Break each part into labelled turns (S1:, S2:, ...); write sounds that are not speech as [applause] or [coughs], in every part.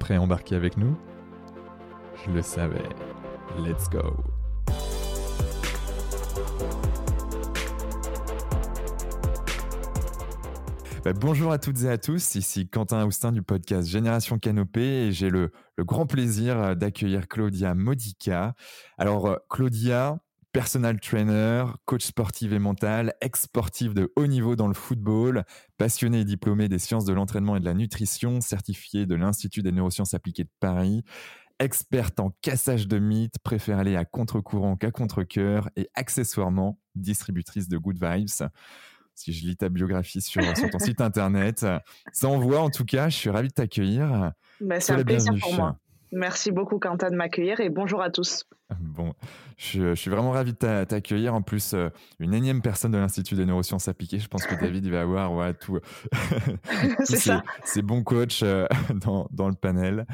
S1: prêt à embarquer avec nous? Je le savais. Let's go bah, bonjour à toutes et à tous, ici Quentin Austin du podcast Génération Canopée et j'ai le, grand plaisir d'accueillir Claudia Modica. Alors euh, Claudia, personal trainer, coach sportif et mental, ex-sportif de haut niveau dans le football, passionné et diplômé des sciences de l'entraînement et de la nutrition, certifié de l'Institut des neurosciences appliquées de Paris, experte en cassage de mythes, préfère aller à contre-courant qu'à contre-coeur et accessoirement distributrice de good vibes. Si je lis ta biographie sur, ton [laughs] site internet, ça envoie en tout cas, je suis ravi de t'accueillir.
S2: Bah, c'est un plaisir pour moi. Merci beaucoup Quentin de m'accueillir et bonjour à tous. [laughs]
S1: Bon, je, suis vraiment ravi de t'accueillir. En plus, euh, une énième personne de l'Institut des neurosciences appliquées. Je pense que David il va avoir ouais, tout, [laughs] [laughs] ces, bons coachs euh, dans, dans, le panel.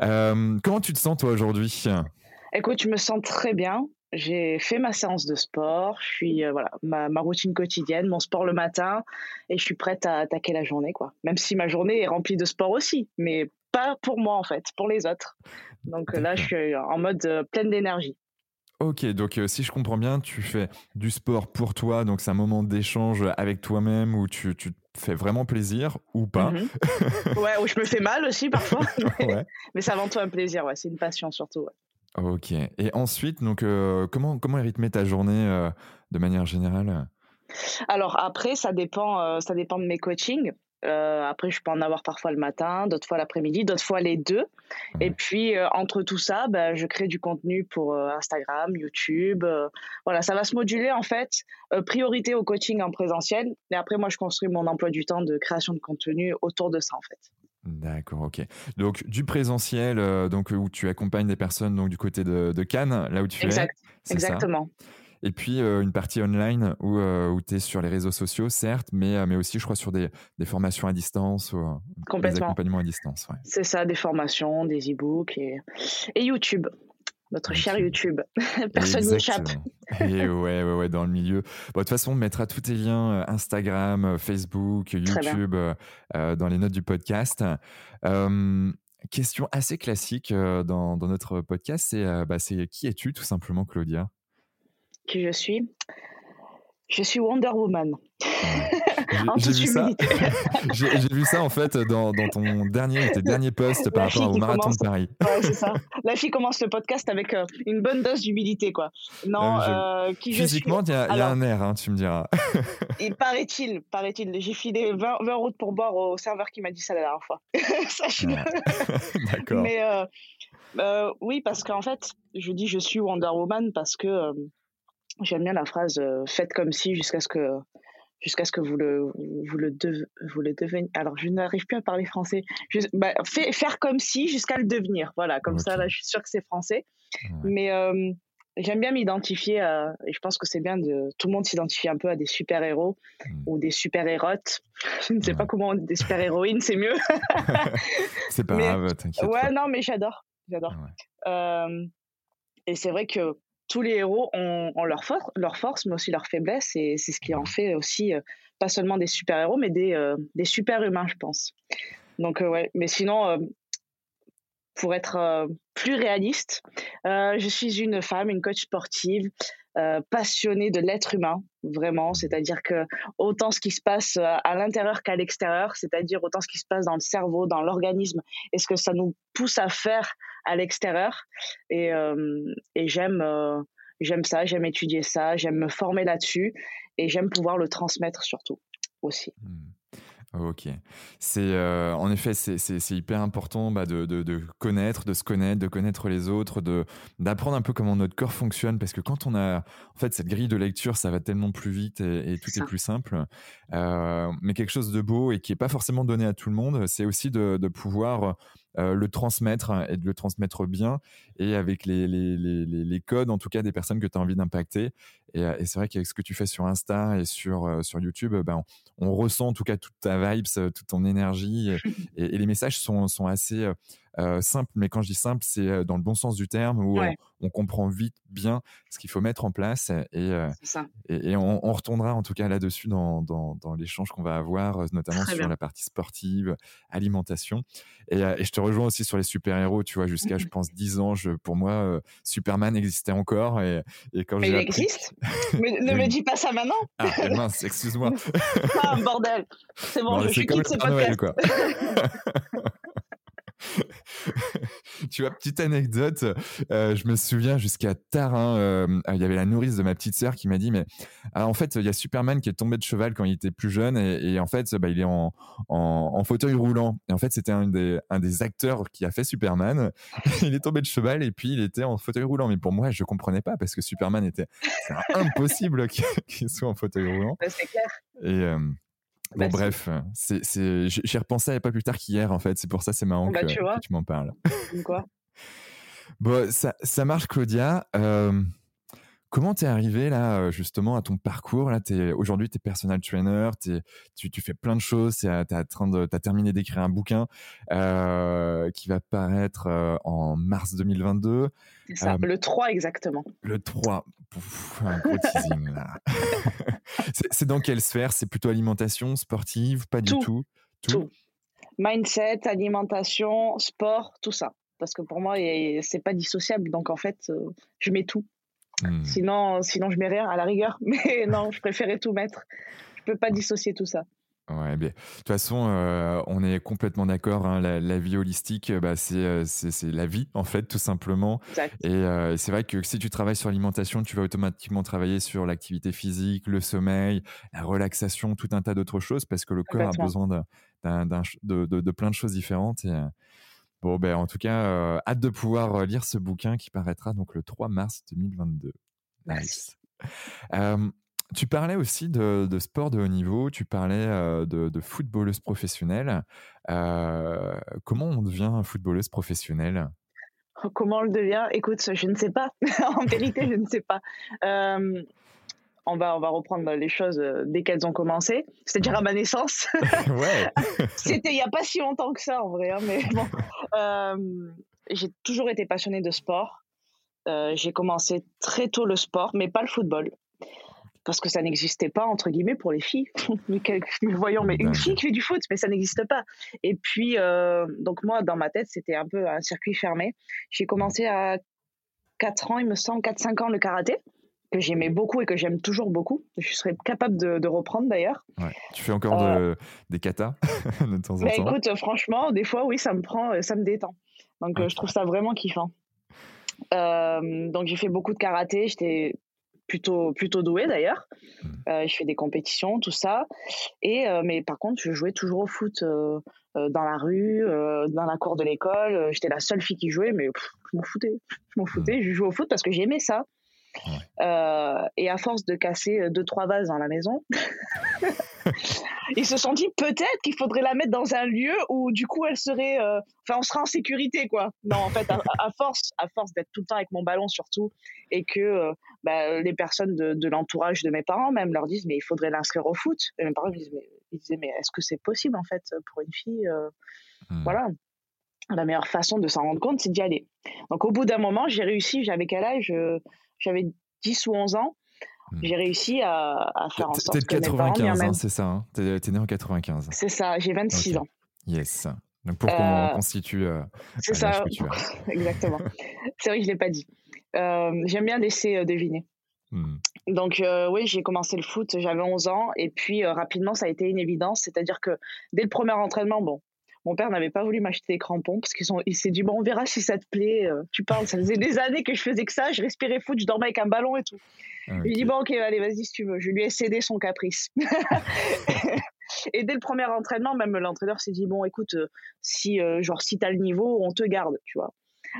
S1: Euh, comment tu te sens toi aujourd'hui?
S2: Écoute, je me sens très bien. J'ai fait ma séance de sport, je suis voilà ma, ma, routine quotidienne, mon sport le matin, et je suis prête à attaquer la journée quoi. Même si ma journée est remplie de sport aussi, mais pas pour moi en fait, pour les autres. Donc là, je suis en mode euh, pleine d'énergie.
S1: Ok, donc euh, si je comprends bien, tu fais du sport pour toi, donc c'est un moment d'échange avec toi-même où tu, tu, te fais vraiment plaisir ou pas? Mhm. [laughs]
S2: ouais, où je me fais mal aussi parfois, [laughs] mais, c'est avant tout un plaisir, ouais, c'est une passion surtout.
S1: Ok, et ensuite, donc euh, comment, comment est rythmée ta journée de manière générale?
S2: Alors après, ça dépend, ça dépend de mes coachings. Euh, après, je peux en avoir parfois le matin, d'autres fois l'après-midi, d'autres fois les deux. Et puis, euh, entre tout ça, bah, je crée du contenu pour euh, Instagram, YouTube. voilà, ça va se moduler en fait. priorité au coaching en présentiel. Et après, moi, je construis mon emploi du temps de création de contenu autour de ça en fait.
S1: D'accord, ok. Donc du présentiel, donc où tu accompagnes des personnes donc du côté de, Cannes, là où tu
S2: exact, es. Exactement.
S1: Et puis euh, une partie online où, euh, où tu es sur les réseaux sociaux, certes, mais, euh, mais aussi, je crois, sur des, des formations à distance ou des accompagnements à distance.
S2: C'est ça, des formations, des e-books et, et YouTube notre cher YouTube. [laughs] Personne n'y échappe.
S1: Et [laughs] ouais, ouais, ouais, dans le milieu. Bon, de toute façon, on mettra tous tes liens Instagram, Facebook, YouTube dans les notes du podcast. question assez classique dans, dans, notre podcast, c'est bah, qui es-tu tout simplement, Claudia?
S2: Qui je suis. Je suis Wonder Woman. [laughs]
S1: J'ai vu ça. [laughs] J'ai vu ça en fait dans, dans, ton dernier, tes derniers posts par rapport au marathon de Paris.
S2: Ouais, c'est ça. [laughs] La fille commence le podcast avec euh, une bonne dose d'humilité, quoi. Non, euh, qui
S1: Physiquement, il y, a un air, hein, tu me diras.
S2: il paraît-il, paraît-il. J'ai filé 20, 20 euros pour boire au serveur qui m'a dit ça la dernière fois. Sache-le.
S1: D'accord.
S2: Mais euh, oui, parce qu'en fait, je dis je suis Wonder Woman parce que J'aime bien la phrase euh, faites comme si jusqu'à ce que jusqu'à ce que vous le vous le, vous le deveniez. Alors je n'arrive plus à parler français. bah, faire comme si jusqu'à le devenir. Voilà, comme ça là, je suis sûre que c'est français. Mais euh, j'aime bien m'identifier et je pense que c'est bien de tout le monde s'identifie un peu à des super héros hmm. ou des super hérotes. [laughs] Je ne sais pas comment des super héroïnes, c'est mieux. [laughs]
S1: c'est pas grave, t'inquiète.
S2: Ouais, non, mais j'adore, j'adore. Euh, et c'est vrai que tous les héros ont, leur, leur, force, mais aussi leur faiblesse, et c'est ce qui en fait aussi euh, pas seulement des super-héros, mais des, euh, des super-humains, je pense. Donc, euh, ouais, mais sinon, pour être plus réaliste, je suis une femme, une coach sportive, passionnée de l'être humain, vraiment. C'est-à-dire que autant ce qui se passe à l'intérieur qu'à l'extérieur, c'est-à-dire autant ce qui se passe dans le cerveau, dans l'organisme, et ce que ça nous pousse à faire à l'extérieur. Et, et j'aime j'aime ça, j'aime étudier ça, j'aime me former là-dessus et j'aime pouvoir le transmettre surtout aussi. Mmh.
S1: Ok. C'est euh, en effet c'est hyper important bah, de, de, de, connaître, de se connaître, de connaître les autres, de d'apprendre un peu comment notre corps fonctionne parce que quand on a en fait cette grille de lecture, ça va tellement plus vite et, tout est, plus simple. Euh, mais quelque chose de beau et qui est pas forcément donné à tout le monde, c'est aussi de, de pouvoir euh, le transmettre et de le transmettre bien et avec les, les, les, les codes en tout cas des personnes que tu as envie d'impacter. Et, et c'est vrai qu'avec ce que tu fais sur Insta et sur, sur YouTube, ben, on, on, ressent en tout cas toute ta vibes, toute ton énergie [laughs] et, et les messages sont, sont assez euh, simple, mais quand je dis simple, c'est euh, dans le bon sens du terme, où on, comprend vite bien ce qu'il faut mettre en place. Et, euh, et, on, retournera en tout cas là-dessus dans, dans, l'échange qu'on va avoir, notamment sur la partie sportive, alimentation. Et, je te rejoins aussi sur les super-héros, tu vois, jusqu'à, [laughs] je pense, 10 ans, je, pour moi, Superman existait encore. Et, quand
S2: mais il existe Mais ne me dis pas ça maintenant
S1: Ah, mince, excuse-moi. [laughs]
S2: ah, bordel C'est bon, je suis quitte ce podcast. quoi. [laughs] [laughs]
S1: tu vois, petite anecdote, euh, je me souviens jusqu'à tard, hein, euh, il y avait la nourrice de ma petite sœur qui m'a dit, mais ah, en fait, il y a Superman qui est tombé de cheval quand il était plus jeune et, en fait, bah, il est en, en, fauteuil roulant. Et en fait, c'était un des, un des acteurs qui a fait Superman. [laughs] il est tombé de cheval et puis il était en fauteuil roulant. Mais pour moi, je comprenais pas parce que Superman était impossible [laughs] qu'il soit en fauteuil roulant.
S2: C'est clair.
S1: Et, euh, Bon, bref, c'est, c'est, j'y repensé pas plus tard qu'hier, en fait. C'est pour ça, c'est marrant bah, que, tu, que, tu m'en parles.
S2: Quoi [laughs]
S1: bon, ça, ça marche, Claudia. Euh, comment t'es arrivé là, justement, à ton parcours là? T'es, Aujourd'hui, tu es personal trainer, t'es, tu, tu fais plein de choses. Tu as terminé d'écrire un bouquin euh, qui va paraître euh, en mars 2022.
S2: C'est ça, le 3 exactement.
S1: Le 3. un gros teasing là. [laughs] c'est dans quelle sphère? C'est plutôt alimentation, sportive, pas du tout
S2: tout? Mindset, alimentation, sport, tout ça. Parce que pour moi, c'est pas dissociable. Donc en fait, euh, je mets tout. Hmm. Sinon, sinon, je mets rien à la rigueur. [laughs] Mais non, je préférais tout mettre. Je peux pas dissocier tout ça.
S1: Ouais, de toute façon, euh, on est complètement d'accord. Hein, la, vie holistique, bah, euh, c'est, c'est, la vie, en fait, tout simplement. Et euh, c'est vrai que si tu travailles sur l'alimentation, tu vas automatiquement travailler sur l'activité physique, le sommeil, la relaxation, tout un tas d'autres choses, parce que le corps a besoin de, de, plein de choses différentes. Et, bon, ben, en tout cas, hâte de pouvoir lire ce bouquin qui paraîtra donc le 3 mars 2022. Nice. Tu parlais aussi de, sport de haut niveau, tu parlais de, de footballeuse professionnelle. comment on devient footballeuse professionnelle?
S2: Comment on le devient? Écoute, je ne sais pas. [laughs] en vérité, je ne sais pas. On, va, on va reprendre les choses dès qu'elles ont commencé, c'est-à-dire à ma naissance. [laughs] [laughs] C'était il n'y a pas si longtemps que ça, en vrai. Hein, mais bon. [laughs] j'ai toujours été passionnée de sport. j'ai commencé très tôt le sport, mais pas le football parce que ça n'existait pas entre guillemets pour les filles. voyons, mais une fille qui fait du foot, mais ça n'existe pas. Et puis, euh, donc moi, dans ma tête, c'était un peu un circuit fermé. J'ai commencé à 4 ans, il me semble, 4-5 ans le karaté que j'aimais beaucoup et que j'aime toujours beaucoup. Je serais capable de, reprendre d'ailleurs.
S1: Tu fais encore euh, des katas [laughs] de temps en bah,
S2: temps? Écoute, franchement, des fois, oui, ça me prend, ça me détend. Donc, je trouve ça vraiment kiffant. Euh, donc, j'ai fait beaucoup de karaté. J'étais plutôt plutôt doué d'ailleurs. Mmh. Euh, je fais des compétitions, tout ça. Et euh, mais par contre, je jouais toujours au foot euh, dans la rue, dans la cour de l'école. J'étais la seule fille qui jouait, mais je m'en foutais. Je m'en foutais. Mmh. Je jouais au foot parce que j'aimais ça. Et à force de casser deux trois vases dans la maison, [laughs] ils se sont dit peut-être qu'il faudrait la mettre dans un lieu où du coup elle serait, euh, enfin on sera en sécurité quoi. Non en fait à, force, à force d'être tout le temps avec mon ballon surtout et que euh, bah, les personnes de, l'entourage de mes parents même leur disent mais il faudrait l'inscrire au foot. Et mes parents me disent mais, ils disaient mais est-ce que c'est possible en fait pour une fille euh, hmm. Voilà. La meilleure façon de s'en rendre compte, c'est d'y aller. Donc au bout d'un moment, j'ai réussi, j'avais quel âge J'avais 10 ou 11 ans Hmm. j'ai réussi à, faire en sorte
S1: T'es de 95, hein, c'est ça hein T'es es né en 95.
S2: C'est ça, j'ai 26 ans.
S1: Yes. Donc pour qu'on euh, constitue. Euh,
S2: c'est ça, [laughs] exactement. c'est vrai que je ne l'ai pas dit. Euh, j'aime bien laisser deviner. Hmm. Donc oui, j'ai commencé le foot, j'avais 11 ans, et puis rapidement, ça a été une évidence. C'est-à-dire que dès le premier entraînement, bon, mon père n'avait pas voulu m'acheter des crampons parce qu'il s'est dit bon on verra si ça te plaît. tu parles, ça faisait des années que je faisais que ça, je respirais foot, je dormais avec un ballon et tout. Il dit bon ok allez vas-y si tu veux. Je lui ai cédé son caprice. [laughs] Et dès le premier entraînement, même l'entraîneur s'est dit bon, écoute, si genre si t'as le niveau, on te garde, tu vois.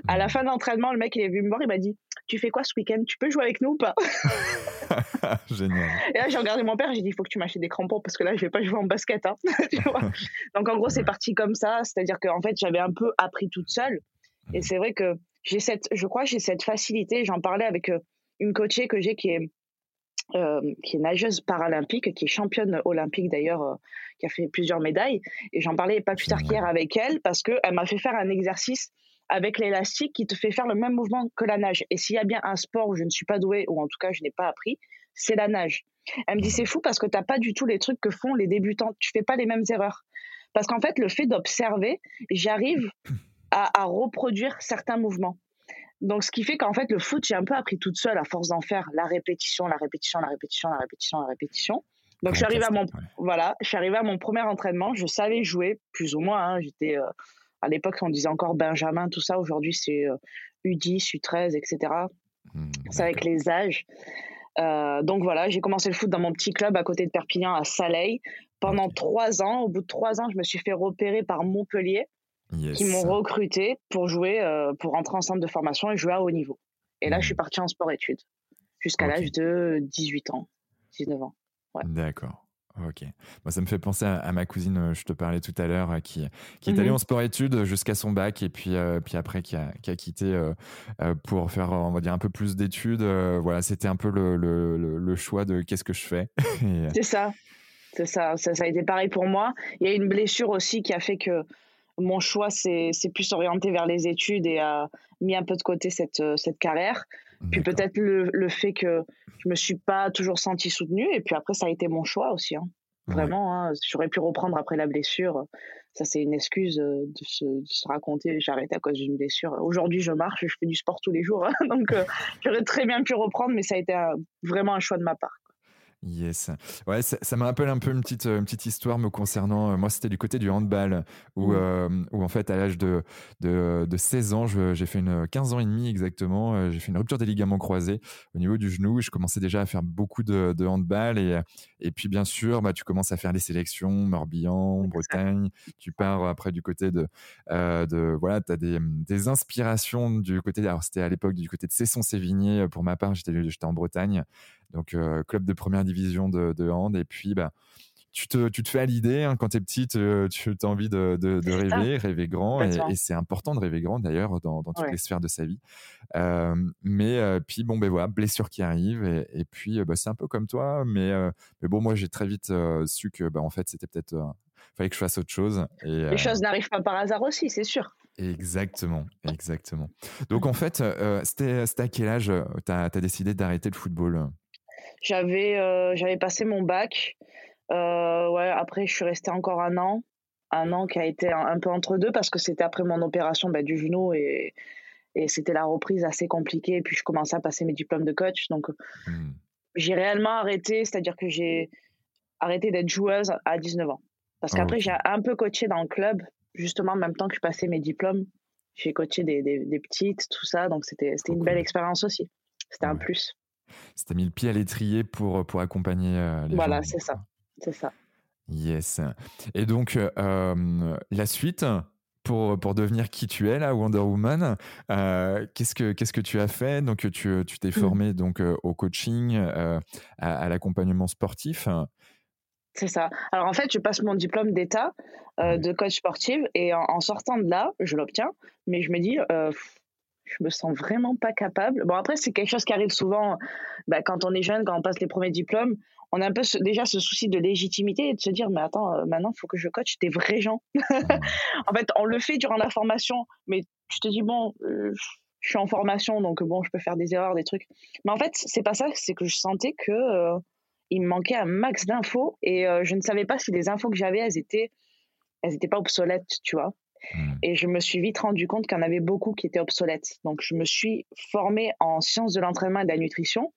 S2: À la fin de l'entraînement, le mec il est venu me voir, il m'a dit tu fais quoi ce week-end? Tu peux jouer avec nous ou pas? [laughs]
S1: Génial.
S2: Et là, j'ai regardé mon père, j'ai dit il faut que tu m'achètes des crampons parce que là, je vais pas jouer en basket. Hein. [laughs] [laughs] Donc, en gros, c'est parti comme ça. C'est-à-dire qu'en fait, j'avais un peu appris toute seule. Et mmh. c'est vrai que j'ai cette, je crois, j'ai cette facilité. J'en parlais avec euh, une coachée que j'ai qui est, euh, qui est nageuse paralympique, qui est championne olympique d'ailleurs, euh, qui a fait plusieurs médailles. Et j'en parlais pas plus tard qu'hier avec elle parce qu'elle m'a fait faire un exercice avec l'élastique qui te fait faire le même mouvement que la nage. Et s'il y a bien un sport où je ne suis pas douée, ou en tout cas je n'ai pas appris, c'est la nage. Elle me dit c'est fou parce que tu n'as pas du tout les trucs que font les débutants. Tu fais pas les mêmes erreurs. Parce qu'en fait, le fait d'observer, j'arrive à, reproduire certains mouvements. Donc, ce qui fait qu'en fait, le foot, j'ai un peu appris toute seule à force d'en faire la répétition, la répétition, la répétition, la répétition, la répétition. Donc, je suis arrivée à mon, voilà, je suis arrivée à mon premier entraînement. Je savais jouer, plus ou moins. Hein. J'étais, euh, à l'époque, on disait encore Benjamin, tout ça. Aujourd'hui, c'est U10, U13, etc. c'est avec les âges. Euh, donc voilà, j'ai commencé le foot dans mon petit club à côté de Perpignan, à Saleil. Pendant trois ans, au bout de trois ans, je me suis fait repérer par Montpellier, qui m'ont recruté pour jouer, euh, pour rentrer en centre de formation et jouer à haut niveau. Et là, je suis mmh. parti en sport-études jusqu'à l'âge de 18 ans, 19 ans.
S1: D'accord. Ok. Moi, ça me fait penser à, ma cousine, euh, je te parlais tout à l'heure, euh, qui, qui est allée mhm. en sport-études jusqu'à son bac et puis, euh, puis après qui a, qui a quitté pour faire, on va dire, un peu plus d'études. voilà, c'était un peu le, le, le, choix de qu'est-ce que je fais. [laughs]
S2: C'est ça. C'est ça. ça. ça. a été pareil pour moi. Il y a une blessure aussi qui a fait que mon choix s'est plus orienté vers les études et a mis un peu de côté cette, cette carrière. Puis peut-être le, le, fait que je me suis pas toujours sentie soutenue. Et puis après, ça a été mon choix aussi. Hein. Vraiment, hein, j'aurais pu reprendre après la blessure. Ça, c'est une excuse euh, de se, de se raconter. J'ai arrêté à cause d'une blessure. Aujourd'hui, je marche, je fais du sport tous les jours. Hein. [laughs] donc, euh, j'aurais très bien pu reprendre, mais ça a été vraiment un choix de ma part.
S1: Yes. Ouais, ça, me rappelle un peu une petite, une petite histoire me concernant. Euh, moi, c'était du côté du handball, où, mmh. euh, où en fait, à l'âge de, de, de, 16 ans, j'ai fait une 15 ans et demi exactement, euh, j'ai fait une rupture des ligaments croisés au niveau du genou. Je commençais déjà à faire beaucoup de, de handball. Et, et puis, bien sûr, bah, tu commences à faire les sélections, Morbihan, Bretagne. Tu pars après du côté de. de voilà, tu as des, des, inspirations du côté. Alors, c'était à l'époque du côté de Cesson-Sévigné. Pour ma part, j'étais en Bretagne donc club de première division de, de, hand. Et puis, bah, tu te, tu te fais à l'idée, hein, quand tu es petite, euh, tu as envie de, de, rêver, rêver grand. Et, c'est important de rêver grand d'ailleurs dans, dans, toutes les sphères de sa vie. Euh, mais puis, bon, ben voilà, blessure qui arrive. Et, puis, bah, c'est un peu comme toi. Mais, mais bon, moi, j'ai très vite su que, bah, en fait, c'était peut-être. fallait que je fasse autre chose. Et,
S2: les choses n'arrivent pas par hasard aussi, c'est sûr.
S1: Exactement, exactement. Donc en fait, c'était à quel âge tu as, as, décidé d'arrêter le football?
S2: J'avais euh, j'avais passé mon bac. Euh, ouais, après, je suis restée encore un an. Un an qui a été un, peu entre deux parce que c'était après mon opération bah, du genou et, et c'était la reprise assez compliquée. Et puis, je commençais à passer mes diplômes de coach. Donc, mmh. j'ai réellement arrêté, c'est-à-dire que j'ai arrêté d'être joueuse à 19 ans. Parce qu'après, j'ai un peu coaché dans le club, justement, en même temps que je passais mes diplômes. J'ai coaché des, des, petites, tout ça. Donc, c'était une belle expérience aussi. C'était un plus.
S1: C'était mis le pied à l'étrier pour, pour accompagner euh, les
S2: Voilà, c'est ça. C'est ça.
S1: Yes. Et donc, euh, la suite, pour, pour devenir qui tu es là, Wonder Woman. Euh, qu'est-ce que qu'est-ce que tu as fait? Donc tu tu t'es mmh. formé donc au coaching, à, l'accompagnement sportif.
S2: C'est ça. Alors en fait, je passe mon diplôme d'état de coach sportif et en, sortant de là, je l'obtiens, mais je me dis je me sens vraiment pas capable. Bon, après, c'est quelque chose qui arrive souvent bah, quand on est jeune, quand on passe les premiers diplômes. On a un peu déjà ce souci de légitimité et de se dire, mais attends, euh, maintenant, il faut que je coach des vrais gens. [laughs] en fait, on le fait durant la formation, mais tu te dis, bon, euh, je suis en formation, donc bon, je peux faire des erreurs, des trucs. Mais en fait, c'est pas ça, c'est que je sentais que euh, il me manquait un max d'infos et je ne savais pas si les infos que j'avais, elles étaient, elles étaient pas obsolètes, tu vois. Hmm. Et je me suis vite rendu compte qu'il y en avait beaucoup qui étaient obsolètes. Donc, je me suis formée en sciences de l'entraînement et de la nutrition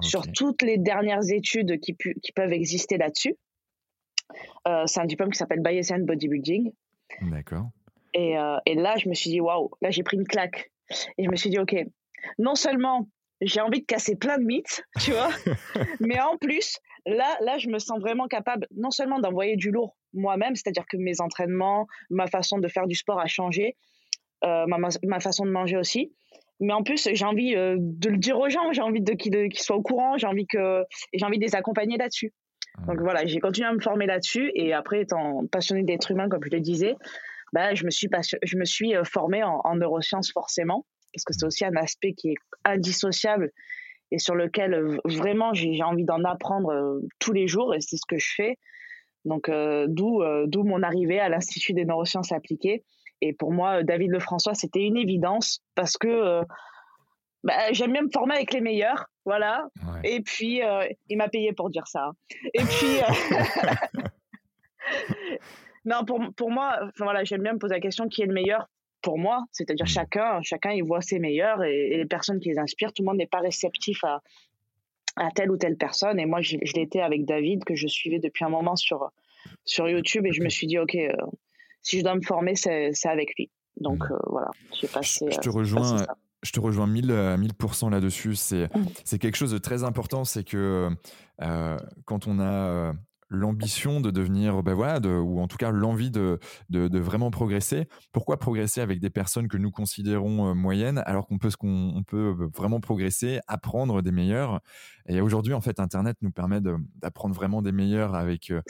S2: sur toutes les dernières études qui, qui peuvent exister là-dessus. Euh, c'est un diplôme qui s'appelle Bayesian Bodybuilding.
S1: D'accord.
S2: Et, euh, et, là, je me suis dit, waouh, là, j'ai pris une claque. Et je me suis dit, OK, non seulement j'ai envie de casser plein de mythes, tu vois, [laughs] mais en plus, là, là, je me sens vraiment capable non seulement d'envoyer du lourd moi-même, c'est-à-dire que mes entraînements, ma façon de faire du sport a changé, euh, ma, façon de manger aussi. Mais en plus, j'ai envie euh, de le dire aux gens, j'ai envie qu'ils soient au courant, j'ai envie, que, j'ai envie de les accompagner là-dessus. Donc voilà, j'ai continué à me former là-dessus et après, étant passionné d'être humain, comme je le disais, bah, je me suis, je me suis euh, formée en, en neurosciences forcément, parce que c'est mmh. aussi un aspect qui est indissociable et sur lequel vraiment j'ai envie d'en apprendre tous les jours et c'est ce que je fais. Donc d'où d'où mon arrivée à l'Institut des neurosciences appliquées. Et pour moi, David Lefrançois, c'était une évidence parce que bah, j'aime bien me former avec les meilleurs, voilà. Et puis, il m'a payé pour dire ça. Et puis, [laughs] non, pour, pour moi, voilà, j'aime bien me poser la question qui est le meilleur pour moi, c'est-à-dire mmh. chacun, chacun il voit ses meilleurs et, les personnes qui les inspirent, tout le monde n'est pas réceptif à, à telle ou telle personne. Et moi, je, je l'étais avec David, que je suivais depuis un moment sur, sur YouTube, et je me suis dit, OK, euh, si je dois me former, c'est avec lui. Donc mmh. euh, voilà, j'ai passé.
S1: Je, te rejoins. Je te rejoins 1000, 1000% là-dessus. C'est mmh. c'est quelque chose de très important. C'est que euh, quand on a l'ambition de devenir, ben voilà, de, ou en tout cas l'envie de, de, vraiment progresser. Pourquoi progresser avec des personnes que nous considérons euh, moyennes alors qu'on peut, qu'on peut euh, vraiment progresser, apprendre des meilleurs? Et aujourd'hui, en fait, Internet nous permet d'apprendre vraiment des meilleurs avec euh,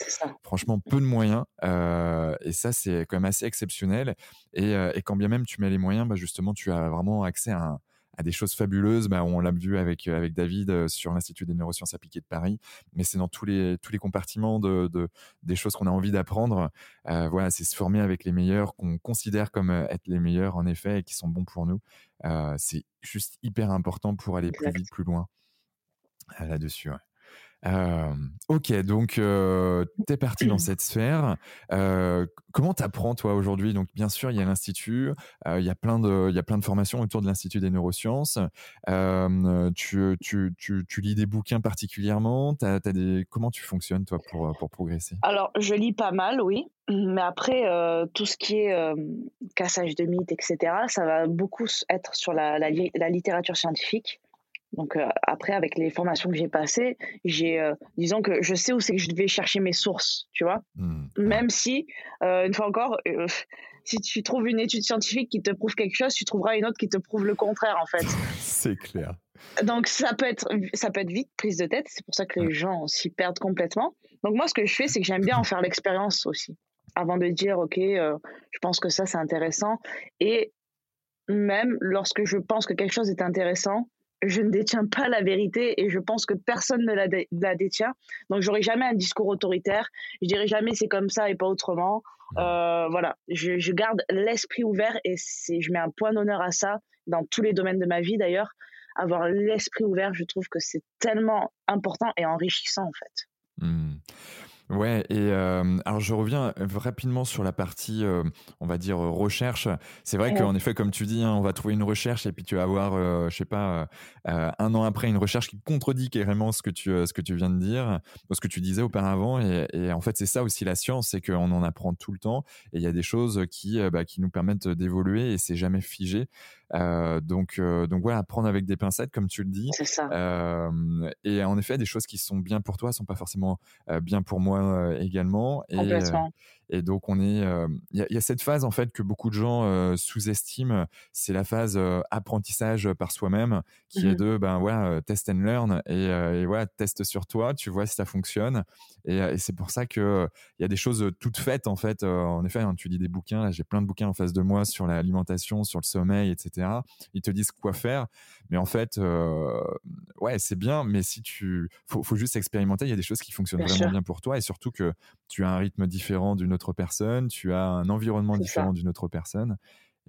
S1: franchement peu de moyens. et ça, c'est quand même assez exceptionnel. Et, et, quand bien même tu mets les moyens, bah justement, tu as vraiment accès à un, à des choses fabuleuses. Bah, on l'a vu avec, euh, avec David euh, sur l'Institut des neurosciences appliquées de Paris, mais c'est dans tous les, tous les compartiments de, de des choses qu'on a envie d'apprendre. Euh, voilà, c'est se former avec les meilleurs qu'on considère comme être les meilleurs en effet et qui sont bons pour nous. c'est juste hyper important pour aller plus vite, plus loin là-dessus. Ok, donc euh, tu es parti dans cette sphère. Comment tu apprends toi aujourd'hui? Donc bien sûr, il y a l'institut, il y a plein de, formations autour de l'institut des neurosciences. Tu, lis des bouquins particulièrement? As, des, Comment tu fonctionnes toi pour, progresser?
S2: Alors je lis pas mal, oui, mais après tout ce qui est cassage de mythes, etc., ça va beaucoup être sur la littérature scientifique. Donc euh, après, avec les formations que j'ai passées, j'ai, euh, disons que je sais où c'est que je devais chercher mes sources, tu vois. Mmh. Même si, euh, une fois encore, si tu trouves une étude scientifique qui te prouve quelque chose, tu trouveras une autre qui te prouve le contraire, en fait. [laughs]
S1: c'est clair.
S2: Donc ça peut être, ça peut être vite prise de tête. C'est pour ça que les gens s'y perdent complètement. Donc moi, ce que je fais, c'est que j'aime bien en faire l'expérience aussi, avant de dire, ok, je pense que ça c'est intéressant. Et même lorsque je pense que quelque chose est intéressant, je ne détiens pas la vérité et je pense que personne ne la, détient. Donc, j'aurai jamais un discours autoritaire. Je dirai jamais c'est comme ça et pas autrement. Euh, voilà, je, garde l'esprit ouvert et je mets un point d'honneur à ça dans tous les domaines de ma vie d'ailleurs. Avoir l'esprit ouvert, je trouve que c'est tellement important et enrichissant en fait.
S1: Mmh. Ouais, et euh, alors je reviens rapidement sur la partie, euh, on va dire, recherche. C'est vrai qu'en effet, comme tu dis, hein, on va trouver une recherche et puis tu vas avoir, euh, je sais pas, un an après, une recherche qui contredit carrément ce que tu, ce que tu viens de dire, ce que tu disais auparavant. Et, et en fait, c'est ça aussi la science, c'est qu'on en apprend tout le temps et il y a des choses qui, bah, qui nous permettent d'évoluer et c'est jamais figé. Euh, donc, euh, donc voilà, apprendre avec des pincettes, comme tu le dis.
S2: C'est ça.
S1: Euh, et en effet, des choses qui sont bien pour toi sont pas forcément bien pour moi également. Et, et donc on est, il y, a cette phase en fait que beaucoup de gens sous-estiment, c'est la phase apprentissage par soi-même, qui est mmh de ben voilà test and learn et, et voilà teste sur toi, tu vois si ça fonctionne. Et, et c'est pour ça que il y a des choses toutes faites en fait. en effet, hein, tu lis des bouquins, j'ai plein de bouquins en face de moi sur l'alimentation, sur le sommeil, etc. Ils te disent quoi faire, mais en fait, ouais c'est bien, mais si tu, faut, faut juste expérimenter. Il y a des choses qui fonctionnent vraiment bien pour toi et surtout que tu as un rythme différent d'une autre personne, tu as un environnement différent d'une autre personne.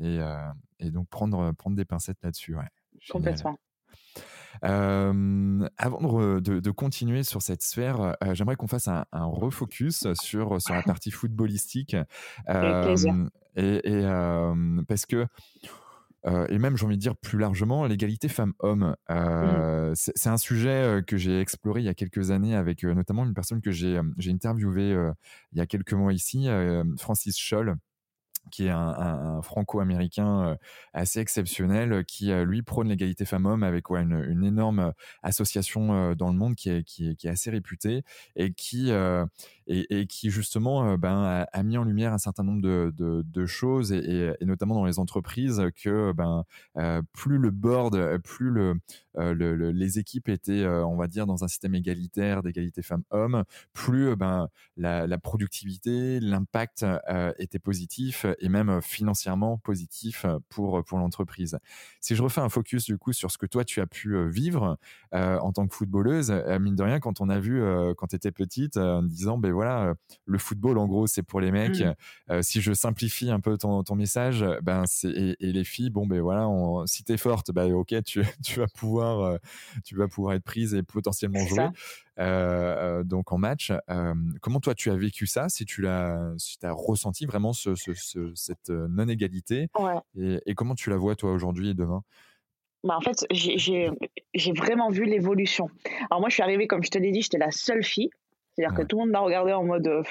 S1: Et, euh, et, donc prendre, prendre des pincettes là-dessus. Ouais.
S2: Complètement.
S1: Euh, avant de, de, continuer sur cette sphère, euh, j'aimerais qu'on fasse un, un, refocus sur, sur la [laughs] partie footballistique. et, et parce que euh, et même j'ai envie de dire plus largement l'égalité femmes-hommes. Mmh. Euh, c'est un sujet euh, que j'ai exploré il y a quelques années avec notamment une personne que j'ai interviewée il y a quelques mois ici, Francis Scholl. Qui est un, franco-américain assez exceptionnel, qui lui prône l'égalité femmes-hommes avec une, énorme association dans le monde qui est, assez réputée et qui, justement ben, a, mis en lumière un certain nombre de, choses et, notamment dans les entreprises que ben, plus le board, plus le, les équipes étaient, on va dire, dans un système égalitaire d'égalité femmes-hommes, plus ben, la productivité, l'impact était positif et même euh, financièrement positif euh, pour, euh, pour l'entreprise. Si je refais un focus du coup sur ce que toi tu as pu vivre en tant que footballeuse, mine de rien, quand on a vu quand tu étais petite en disant, ben voilà, le football en gros c'est pour les mecs. Mmh. si je simplifie un peu ton, ton message, ben c'est et, les filles, bon ben voilà, on, si t'es forte, ben ok, tu, [laughs] tu vas pouvoir tu vas pouvoir être prise et potentiellement jouer. Euh, donc en match. comment toi tu as vécu ça? Si tu l'as, si as ressenti vraiment ce, cette non-égalité et, comment tu la vois toi aujourd'hui et demain?
S2: Bah en fait, j'ai vraiment vu l'évolution. Alors moi, je suis arrivée, comme je te l'ai dit, j'étais la seule fille. C'est-à-dire que tout le monde m'a regardé en mode...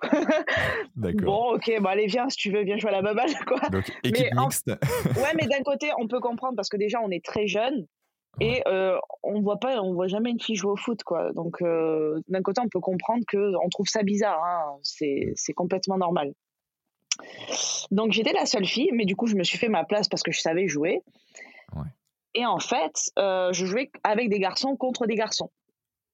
S2: [laughs] bon, ok, bon, allez, viens, si tu veux, viens jouer à la baballe, quoi.
S1: Donc, équipe mais mixte.
S2: ouais, mais d'un côté, on peut comprendre parce que déjà, on est très jeune. Et euh, on voit pas, on voit jamais une fille jouer au foot, quoi. Donc euh, d'un côté, on peut comprendre que on trouve ça bizarre. Hein. C'est, c'est complètement normal. Donc j'étais la seule fille, mais du coup, je me suis fait ma place parce que je savais jouer. Ouais. Et en fait, euh, je jouais avec des garçons contre des garçons.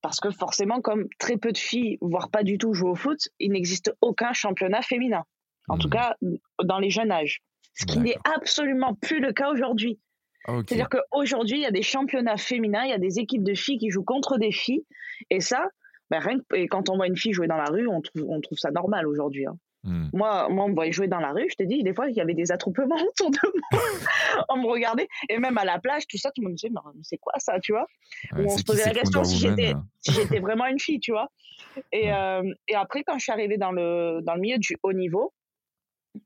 S2: Parce que forcément, comme très peu de filles, voire pas du tout, jouent au foot, il n'existe aucun championnat féminin. En tout mmh. cas, dans les jeunes âges. Ce qui n'est absolument plus le cas aujourd'hui. C'est-à-dire qu'aujourd'hui, il y a des championnats féminins, il y a des équipes de filles qui jouent contre des filles. Et ça, ben, rien et quand on voit une fille jouer dans la rue, on trouve, on trouve ça normal aujourd'hui. Hein. Hmm. Moi, moi, on me voyait jouer dans la rue, je te dis, des fois, il y avait des attroupements [laughs] autour de moi. [laughs] on me regardait. Et même à la plage, tout ça, tout le monde me disait, mais c'est quoi ça, tu vois? On se posait la question si j'étais, si j'étais vraiment une fille, tu vois? Et, euh, et, après, quand je suis arrivée dans le, dans le milieu du haut niveau,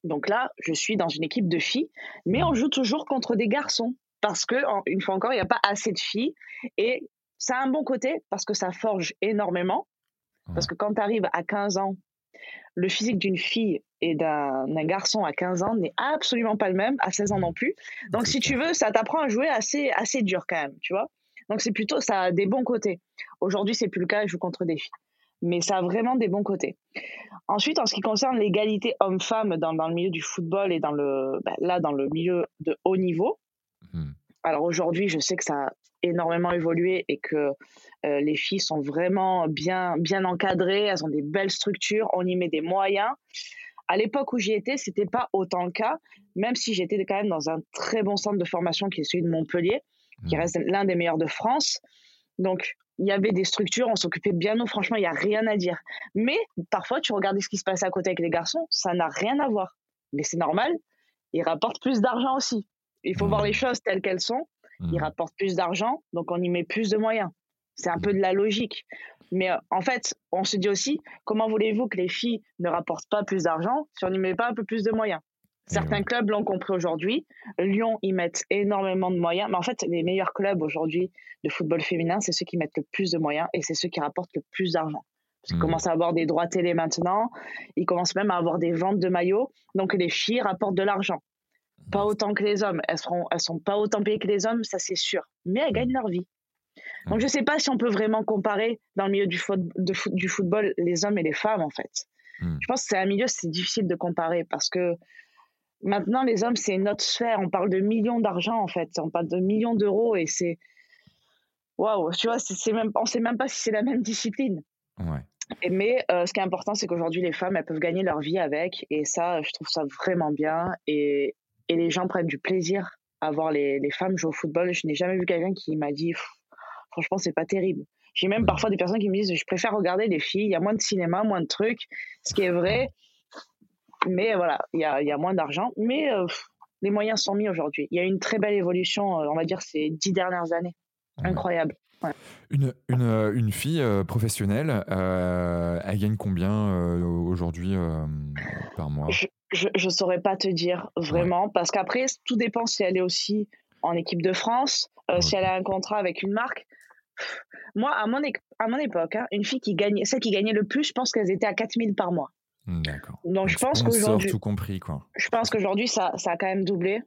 S2: donc là, je suis dans une équipe de filles, mais on joue toujours contre des garçons parce que, une fois encore, il n'y a pas assez de filles. Et ça a un bon côté parce que ça forge énormément. Parce que quand tu arrives à 15 ans, le physique d'une fille et d'un garçon à 15 ans n'est absolument pas le même, à 16 ans non plus. Donc, si tu veux, ça t'apprend à jouer assez, assez dur quand même, tu vois. Donc, c'est plutôt, ça a des bons côtés. Aujourd'hui, c'est plus le cas, je joue contre des filles. Mais ça a vraiment des bons côtés. Ensuite, en ce qui concerne l'égalité homme-femme dans, dans, le milieu du football et dans le, bah, là, dans le milieu de haut niveau, Hmm. Alors aujourd'hui, je sais que ça a énormément évolué et que euh, les filles sont vraiment bien, bien encadrées, elles ont des belles structures, on y met des moyens. À l'époque où j'y étais, c'était pas autant le cas, même si j'étais quand même dans un très bon centre de formation qui est celui de Montpellier, qui hmm. reste l'un des meilleurs de France. Donc, il y avait des structures, on s'occupait bien nous, franchement, il n'y a rien à dire. Mais parfois, tu regardais ce qui se passait à côté avec les garçons, ça n'a rien à voir. Mais c'est normal, ils rapportent plus d'argent aussi. Il faut voir les mmh. choses telles qu'elles sont. Ils mmh. rapportent plus d'argent, donc on y met plus de moyens. C'est un peu de la logique. Mais euh, en fait, on se dit aussi, comment voulez-vous que les filles ne rapportent pas plus d'argent si on n'y met pas un peu plus de moyens? Certains clubs l'ont compris aujourd'hui. Lyon, ils mettent énormément de moyens. Mais en fait, les meilleurs clubs aujourd'hui de football féminin, c'est ceux qui mettent le plus de moyens et c'est ceux qui rapportent le plus d'argent. Ils mmh. commencent à avoir des droits télé maintenant. Ils commencent même à avoir des ventes de maillots. Donc les filles rapportent de l'argent. Pas autant que les hommes. Elles seront, elles sont pas autant payées que les hommes, ça c'est sûr. Mais elles gagnent leur vie. Donc je sais pas si on peut vraiment comparer dans le milieu du, du football les hommes et les femmes en fait. Hmm. Je pense que c'est un milieu c'est difficile de comparer parce que maintenant les hommes c'est notre sphère. On parle de millions d'argent en fait. On parle de millions d'euros et c'est waouh. Tu vois, c'est même on sait même pas si c'est la même discipline. Ouais. Et mais euh, ce qui est important, c'est qu'aujourd'hui, les femmes, elles peuvent gagner leur vie avec. Et ça, je trouve ça vraiment bien. Et, et les gens prennent du plaisir à voir les, les femmes jouer au football. Je n'ai jamais vu quelqu'un qui m'a dit franchement c'est pas terrible. J'ai même parfois des personnes qui me disent je préfère regarder les filles, il y a moins de cinéma, moins de trucs, ce qui est vrai. Mais voilà, il y a, y a, moins d'argent, mais euh, les moyens sont mis aujourd'hui. Il y a une très belle évolution, euh, on va dire ces dix dernières années, incroyable.
S1: Une, une, euh, une, fille professionnelle, elle gagne combien aujourd'hui par mois?
S2: Je ne saurais pas te dire vraiment, parce qu'après, tout dépend si elle est aussi en équipe de France, euh, si elle a un contrat avec une marque. Moi, à mon, à mon époque, hein, une fille qui gagnait, celle qui gagnait le plus, je pense qu'elles étaient à 4000 par mois.
S1: D'accord.
S2: Donc, je pense qu'aujourd'hui.
S1: tout compris, quoi.
S2: Je pense qu'aujourd'hui, ça, ça a quand même doublé.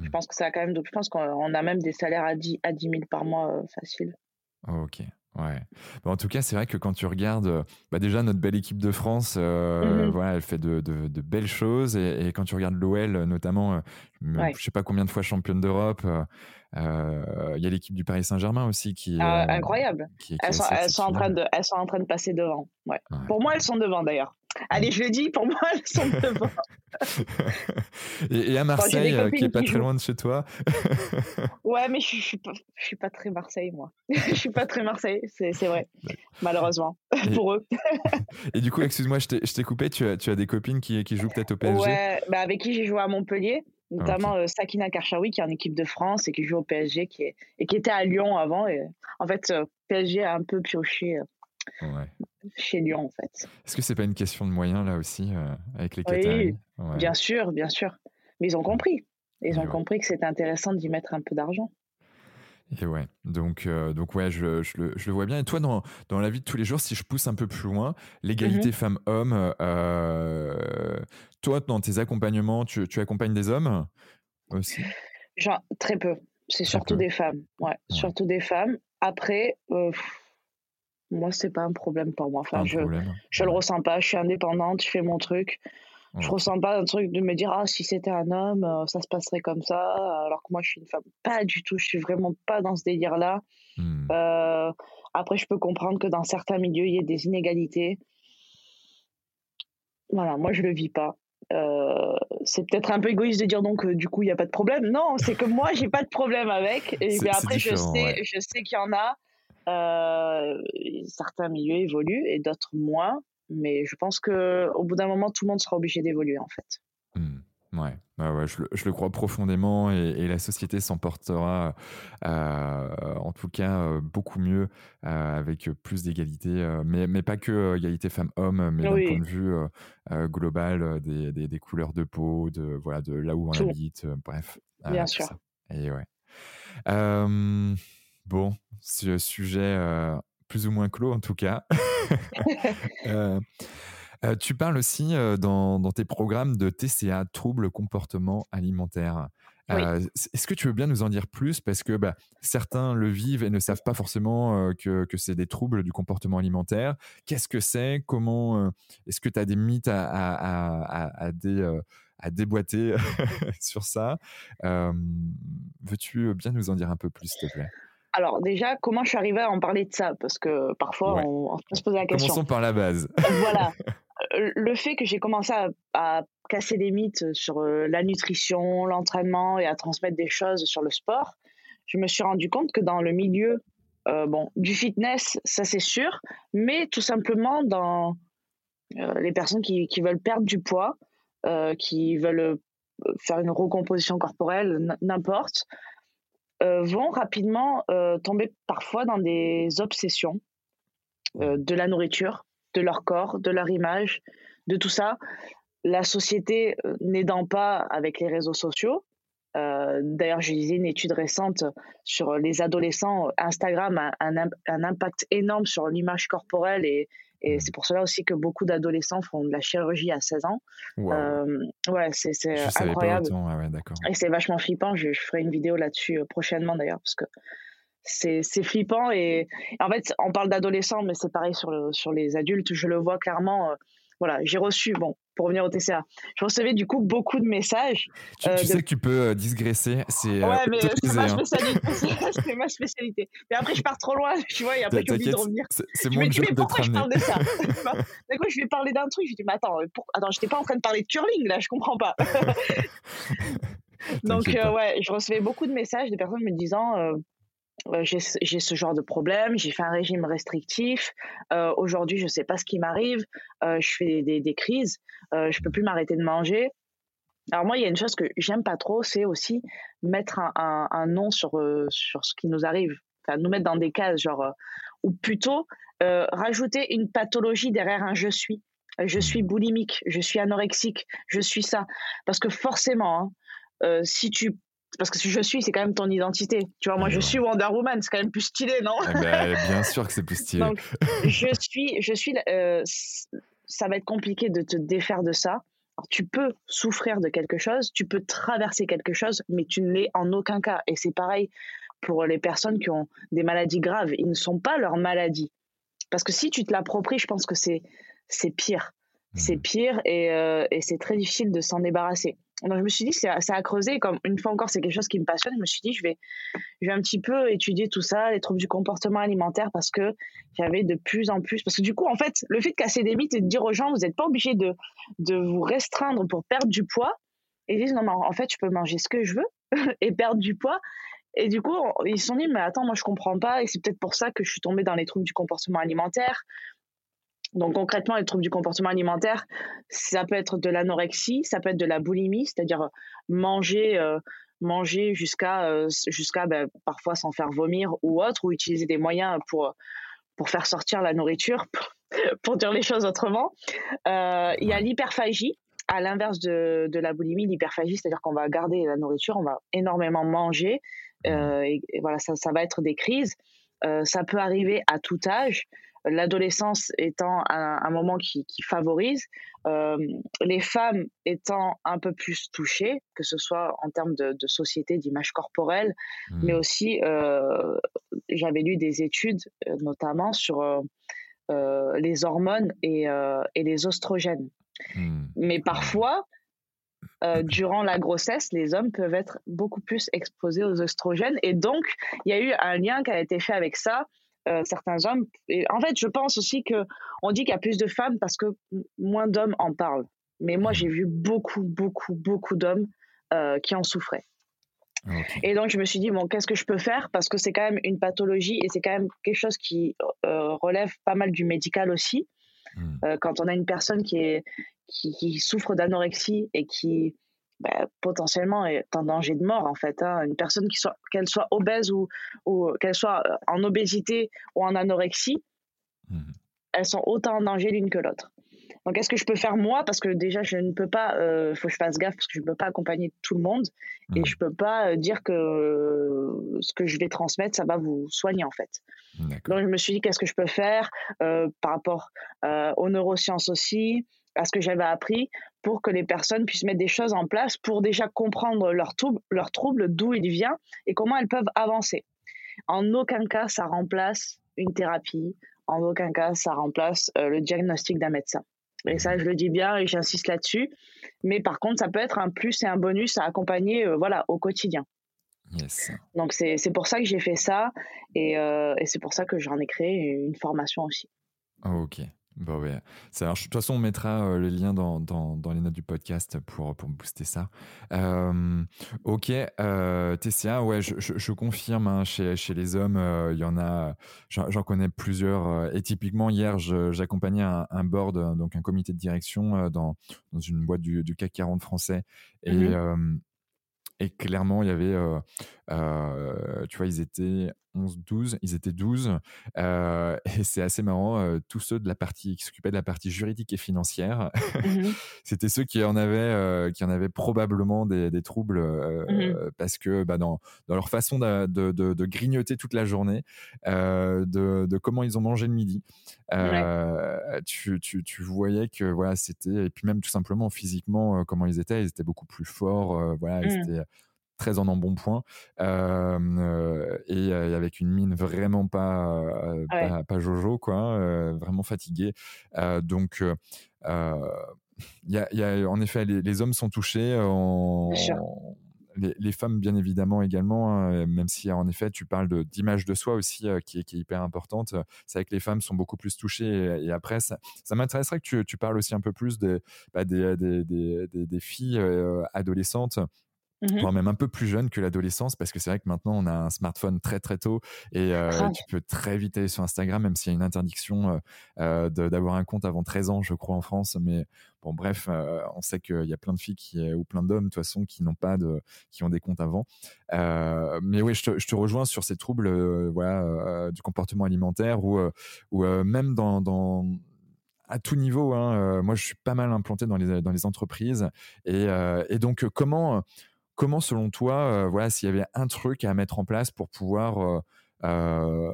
S2: Je mmh. pense que ça a quand même doublé. Je pense qu'on a même des salaires à 10, à 10 000 par mois euh, facile.
S1: ok. Ouais. en tout cas, c'est vrai que quand tu regardes, euh, bah déjà notre belle équipe de France, euh, mmh voilà, elle fait de, de, belles choses. Et, quand tu regardes l'OL, notamment, je ne sais pas combien de fois championne d'Europe. Il y a l'équipe du Paris Saint-Germain aussi qui
S2: ah, incroyable. elles, sont, elles, sont en train de, elles sont en train de passer devant. Ouais. Pour moi, elles sont devant d'ailleurs. Allez, je le dis, pour moi, elles sont [laughs] devant. [laughs]
S1: et, et, à Marseille, euh, qui est pas très loin de chez toi? [laughs]
S2: ouais, mais je, je, suis pas, je suis pas très Marseille, moi. je suis pas très Marseille, c'est vrai, malheureusement, pour eux.
S1: et du coup, excuse-moi, je t'ai coupé, tu as, tu as des copines qui, qui jouent peut-être au PSG
S2: Ouais, bah avec qui j'ai joué à Montpellier notamment euh, Sakina Karchaoui qui est en équipe de France et qui joue au PSG qui est, et qui était à Lyon avant et en fait euh, PSG a un peu pioché chez Lyon en fait.
S1: Est-ce que c'est pas une question de moyens là aussi euh, avec les Qataris?
S2: oui, Bien sûr, bien sûr. Mais ils ont compris. Ils ont compris que c'était intéressant d'y mettre un peu d'argent.
S1: Et ouais, donc, euh, donc ouais, je, je, le, je, le, vois bien. Et toi, dans, dans la vie de tous les jours, si je pousse un peu plus loin, l'égalité mmh femmes-hommes, euh, toi, dans tes accompagnements, tu, tu accompagnes des hommes aussi?
S2: Genre, Très peu. C'est surtout des femmes. Ouais, surtout des femmes. Après, moi, c'est pas un problème pour moi. Enfin, je, je le ressens pas. Je suis indépendante, je fais mon truc. Je ressens pas un truc de me dire ah si c'était un homme euh, ça se passerait comme ça alors que moi je suis une femme. Pas du tout. Je suis vraiment pas dans ce délire là. Mmh. Euh, après je peux comprendre que dans certains milieux il y ait des inégalités. Voilà, moi je le vis pas. Euh, c'est peut-être un peu égoïste de dire donc du coup il n'y a pas de problème. Non, c'est que moi j'ai pas de problème avec. Et après je sais, je sais qu'il y en a certains milieux évoluent et d'autres moins, mais je pense que au bout d'un moment, tout le monde sera obligé d'évoluer en fait.
S1: Mmh. Ouais, ouais je, le, je, le, crois profondément et, la société s'en portera euh, en tout cas euh, beaucoup mieux avec plus d'égalité, mais, mais, pas que égalité femmes-hommes, mais d'un point de vue global des, des, des, couleurs de peau, de, voilà, de là où on habite, bref.
S2: Bien sûr.
S1: Et ouais. Bon, ce sujet euh, plus ou moins clos en tout cas. [laughs] Euh, euh, tu parles aussi dans, tes programmes de TCA, troubles comportement alimentaire. Est-ce que tu veux bien nous en dire plus? Parce que bah, certains le vivent et ne savent pas forcément que, c'est des troubles du comportement alimentaire. Qu'est-ce que c'est? Comment Est-ce que tu as des mythes à, déboîter [laughs] sur ça? Veux-tu bien nous en dire un peu plus, s'il te plaît?
S2: Alors déjà, comment je suis arrivée à en parler de ça? Parce que parfois, on, se poser la question.
S1: Commençons par la base.
S2: voilà. [laughs] Euh, le fait que j'ai commencé à, casser des mythes sur euh, la nutrition, l'entraînement et à transmettre des choses sur le sport, je me suis rendu compte que dans le milieu euh, bon, du fitness, ça c'est sûr, mais tout simplement dans les personnes qui, qui, veulent perdre du poids, qui veulent faire une recomposition corporelle, n'importe, euh, vont rapidement euh, tomber parfois dans des obsessions euh, de la nourriture, de leur corps, de leur image, de tout ça. La société n'aidant pas avec les réseaux sociaux, D'ailleurs, je lisais une étude récente sur les adolescents. Instagram a un impact énorme sur l'image corporelle et, et mmh. c'est pour cela aussi que beaucoup d'adolescents font de la chirurgie à 16 ans. Euh, ouais, c'est incroyable. et c'est vachement flippant. Je, ferai une vidéo là-dessus euh, prochainement d'ailleurs, parce que c'est flippant. Et en fait, on parle d'adolescents, mais c'est pareil sur, le, sur les adultes. Je le vois clairement. Euh, voilà, j'ai reçu, bon, pour revenir au TCA, je recevais du coup beaucoup de messages.
S1: Tu, euh, sais que tu peux euh, digresser, c'est
S2: euh, ouais, mais c'est ma spécialité. [laughs] c'est ma spécialité. Mais après, je pars trop loin, [laughs] tu vois, et après, j'ai oublié de revenir.
S1: C'est mon job de
S2: pourquoi je parle de ça? [laughs] D'accord, je vais parler d'un truc. Je dis, mais attends, pour... attends, j'étais pas en train de parler de curling là, je comprends pas. Donc, ouais, je recevais beaucoup de messages de personnes me disant euh, j'ai ce genre de problème, j'ai fait un régime restrictif, euh, aujourd'hui je ne sais pas ce qui m'arrive, euh, je fais des, des crises, je peux plus m'arrêter de manger. Alors moi, il y a une chose que j'aime pas trop, c'est aussi mettre un, un, un nom sur, sur ce qui nous arrive, enfin, nous mettre dans des cases, genre, ou plutôt rajouter une pathologie derrière un je suis. Je suis boulimique, je suis anorexique, je suis ça. Parce que forcément, hein, si tu parce que si je suis, c'est quand même ton identité. Tu vois, moi, je suis Wonder Woman, c'est quand même plus stylé, non?
S1: Eh ben, Bien sûr que c'est plus stylé.
S2: Donc, je suis, je suis. Euh, ça va être compliqué de te défaire de ça. tu peux souffrir de quelque chose, tu peux traverser quelque chose, mais tu ne l'es en aucun cas. Et c'est pareil pour les personnes qui ont des maladies graves. Ils ne sont pas leur maladie. Parce que si tu te l'appropries, je pense que c'est pire. C'est mmh. pire et, euh, et c'est très difficile de s'en débarrasser. Donc je me suis dit, c'est à creuser. Comme une fois encore, c'est quelque chose qui me passionne. Je me suis dit, je vais, je vais un petit peu étudier tout ça, les troubles du comportement alimentaire, parce que j'avais de plus en plus. Parce que du coup, en fait, le fait de casser des mythes et de dire aux gens, vous n'êtes pas obligé de, de vous restreindre pour perdre du poids. Ils disent, non, mais en fait, je peux manger ce que je veux [laughs] et perdre du poids. Et du coup, ils se sont dit, mais attends, moi, je comprends pas. Et c'est peut-être pour ça que je suis tombée dans les troubles du comportement alimentaire. Donc concrètement, les troubles du comportement alimentaire, ça peut être de l'anorexie, ça peut être de la boulimie, c'est-à-dire manger, euh, manger jusqu'à euh, jusqu'à ben, parfois s'en faire vomir ou autre, ou utiliser des moyens pour pour faire sortir la nourriture, pour, [laughs] dire les choses autrement. Euh, il y a l'hyperphagie, à l'inverse de, de, la boulimie, l'hyperphagie, c'est-à-dire qu'on va garder la nourriture, on va énormément manger, et, voilà, ça, ça va être des crises. ça peut arriver à tout âge l'adolescence étant un, moment qui, favorise, euh, les femmes étant un peu plus touchées, que ce soit en termes de, société, d'image corporelle, mmh. mais aussi euh, j'avais lu des études euh, notamment sur les hormones et, les oestrogènes. Mmh. Mais parfois, durant la grossesse, les hommes peuvent être beaucoup plus exposés aux oestrogènes. Et donc, il y a eu un lien qui a été fait avec ça. Euh, certains hommes. Et en fait, je pense aussi que on dit qu'il y a plus de femmes parce que moins d'hommes en parlent. Mais moi, j'ai vu beaucoup, beaucoup, beaucoup d'hommes euh, qui en souffraient. Et donc, je me suis dit, bon, qu'est-ce que je peux faire? Parce que c'est quand même une pathologie et c'est quand même quelque chose qui euh, relève pas mal du médical aussi. Hmm. quand on a une personne qui, est, qui souffre d'anorexie et qui, bah, potentiellement est en danger de mort en fait. Hein. Une personne qui soit qu'elle soit obèse ou, ou qu'elle soit euh, en obésité ou en anorexie, mmh elles sont autant en danger l'une que l'autre. Donc qu'est-ce que je peux faire moi? Parce que déjà je ne peux pas, il euh, faut que je fasse gaffe parce que je ne peux pas accompagner tout le monde et mmh. je ne peux pas euh, dire que ce que je vais transmettre ça va vous soigner en fait. Donc je me suis dit qu'est-ce que je peux faire par rapport aux neurosciences aussi, à ce que j'avais appris pour que les personnes puissent mettre des choses en place pour déjà comprendre leur, trouble, leur trouble, d'où il vient et comment elles peuvent avancer. En aucun cas, ça remplace une thérapie. En aucun cas, ça remplace euh, le diagnostic d'un médecin. Et ça, je le dis bien et j'insiste là-dessus. Mais par contre, ça peut être un plus et un bonus à accompagner euh, voilà, au quotidien. Donc, c'est pour ça que j'ai fait ça et, euh, et c'est pour ça que j'en ai créé une formation aussi.
S1: ok. Bah ouais. de toute façon, on mettra euh, le lien dans, dans, dans, les notes du podcast pour, pour booster ça. Euh, ok, euh, TCA, ouais, je, je, confirme, hein, chez, chez les hommes, euh, il y en a, j'en connais plusieurs. et typiquement, hier, j'accompagnais un, un, board, donc un comité de direction dans, dans une boîte du, du CAC 40 français. Et, mmh et clairement, il y avait, tu vois, ils étaient 11, 12, ils étaient 12. Euh, [laughs] et c'est assez marrant, euh, tous ceux de la partie qui s'occupaient de la partie juridique et financière, mmh [laughs] c'était ceux qui en avaient, euh, qui en avaient probablement des, des troubles mmh parce que bah, dans, dans, leur façon de, de, de, grignoter toute la journée, de, comment ils ont mangé le midi, tu, tu, tu, voyais que voilà, c'était, et puis même tout simplement physiquement, comment ils étaient, ils étaient beaucoup plus forts, voilà, ils mmh. étaient très en embonpoint euh, et avec une mine vraiment pas, pas, jojo quoi vraiment fatigué donc il y a, y, a, en effet les, hommes sont touchés en, les, femmes bien évidemment également, hein, même si en effet tu parles d'image de, soi aussi qui, est, qui, est, hyper importante. C'est vrai que les femmes sont beaucoup plus touchées et, après ça, ça m'intéresserait que tu, tu, parles aussi un peu plus des, bah, des, des, des, des, filles adolescentes Mmh même un peu plus jeune que l'adolescence, parce que c'est vrai que maintenant on a un smartphone très très tôt et euh, tu peux très vite aller sur Instagram, même s'il y a une interdiction euh, euh d'avoir un compte avant 13 ans, je crois, en France. Mais bon, bref, euh, on sait qu'il y a plein de filles qui, ou plein d'hommes, de toute façon, qui n'ont pas de, qui ont des comptes avant. Mais oui, je te, je te, rejoins sur ces troubles, voilà, du comportement alimentaire ou, ou même dans, dans à tout niveau. Hein, moi, je suis pas mal implanté dans les, dans les entreprises. Et, et donc, comment, Comment, selon toi, euh, voilà, s'il y avait un truc à mettre en place pour pouvoir euh, euh,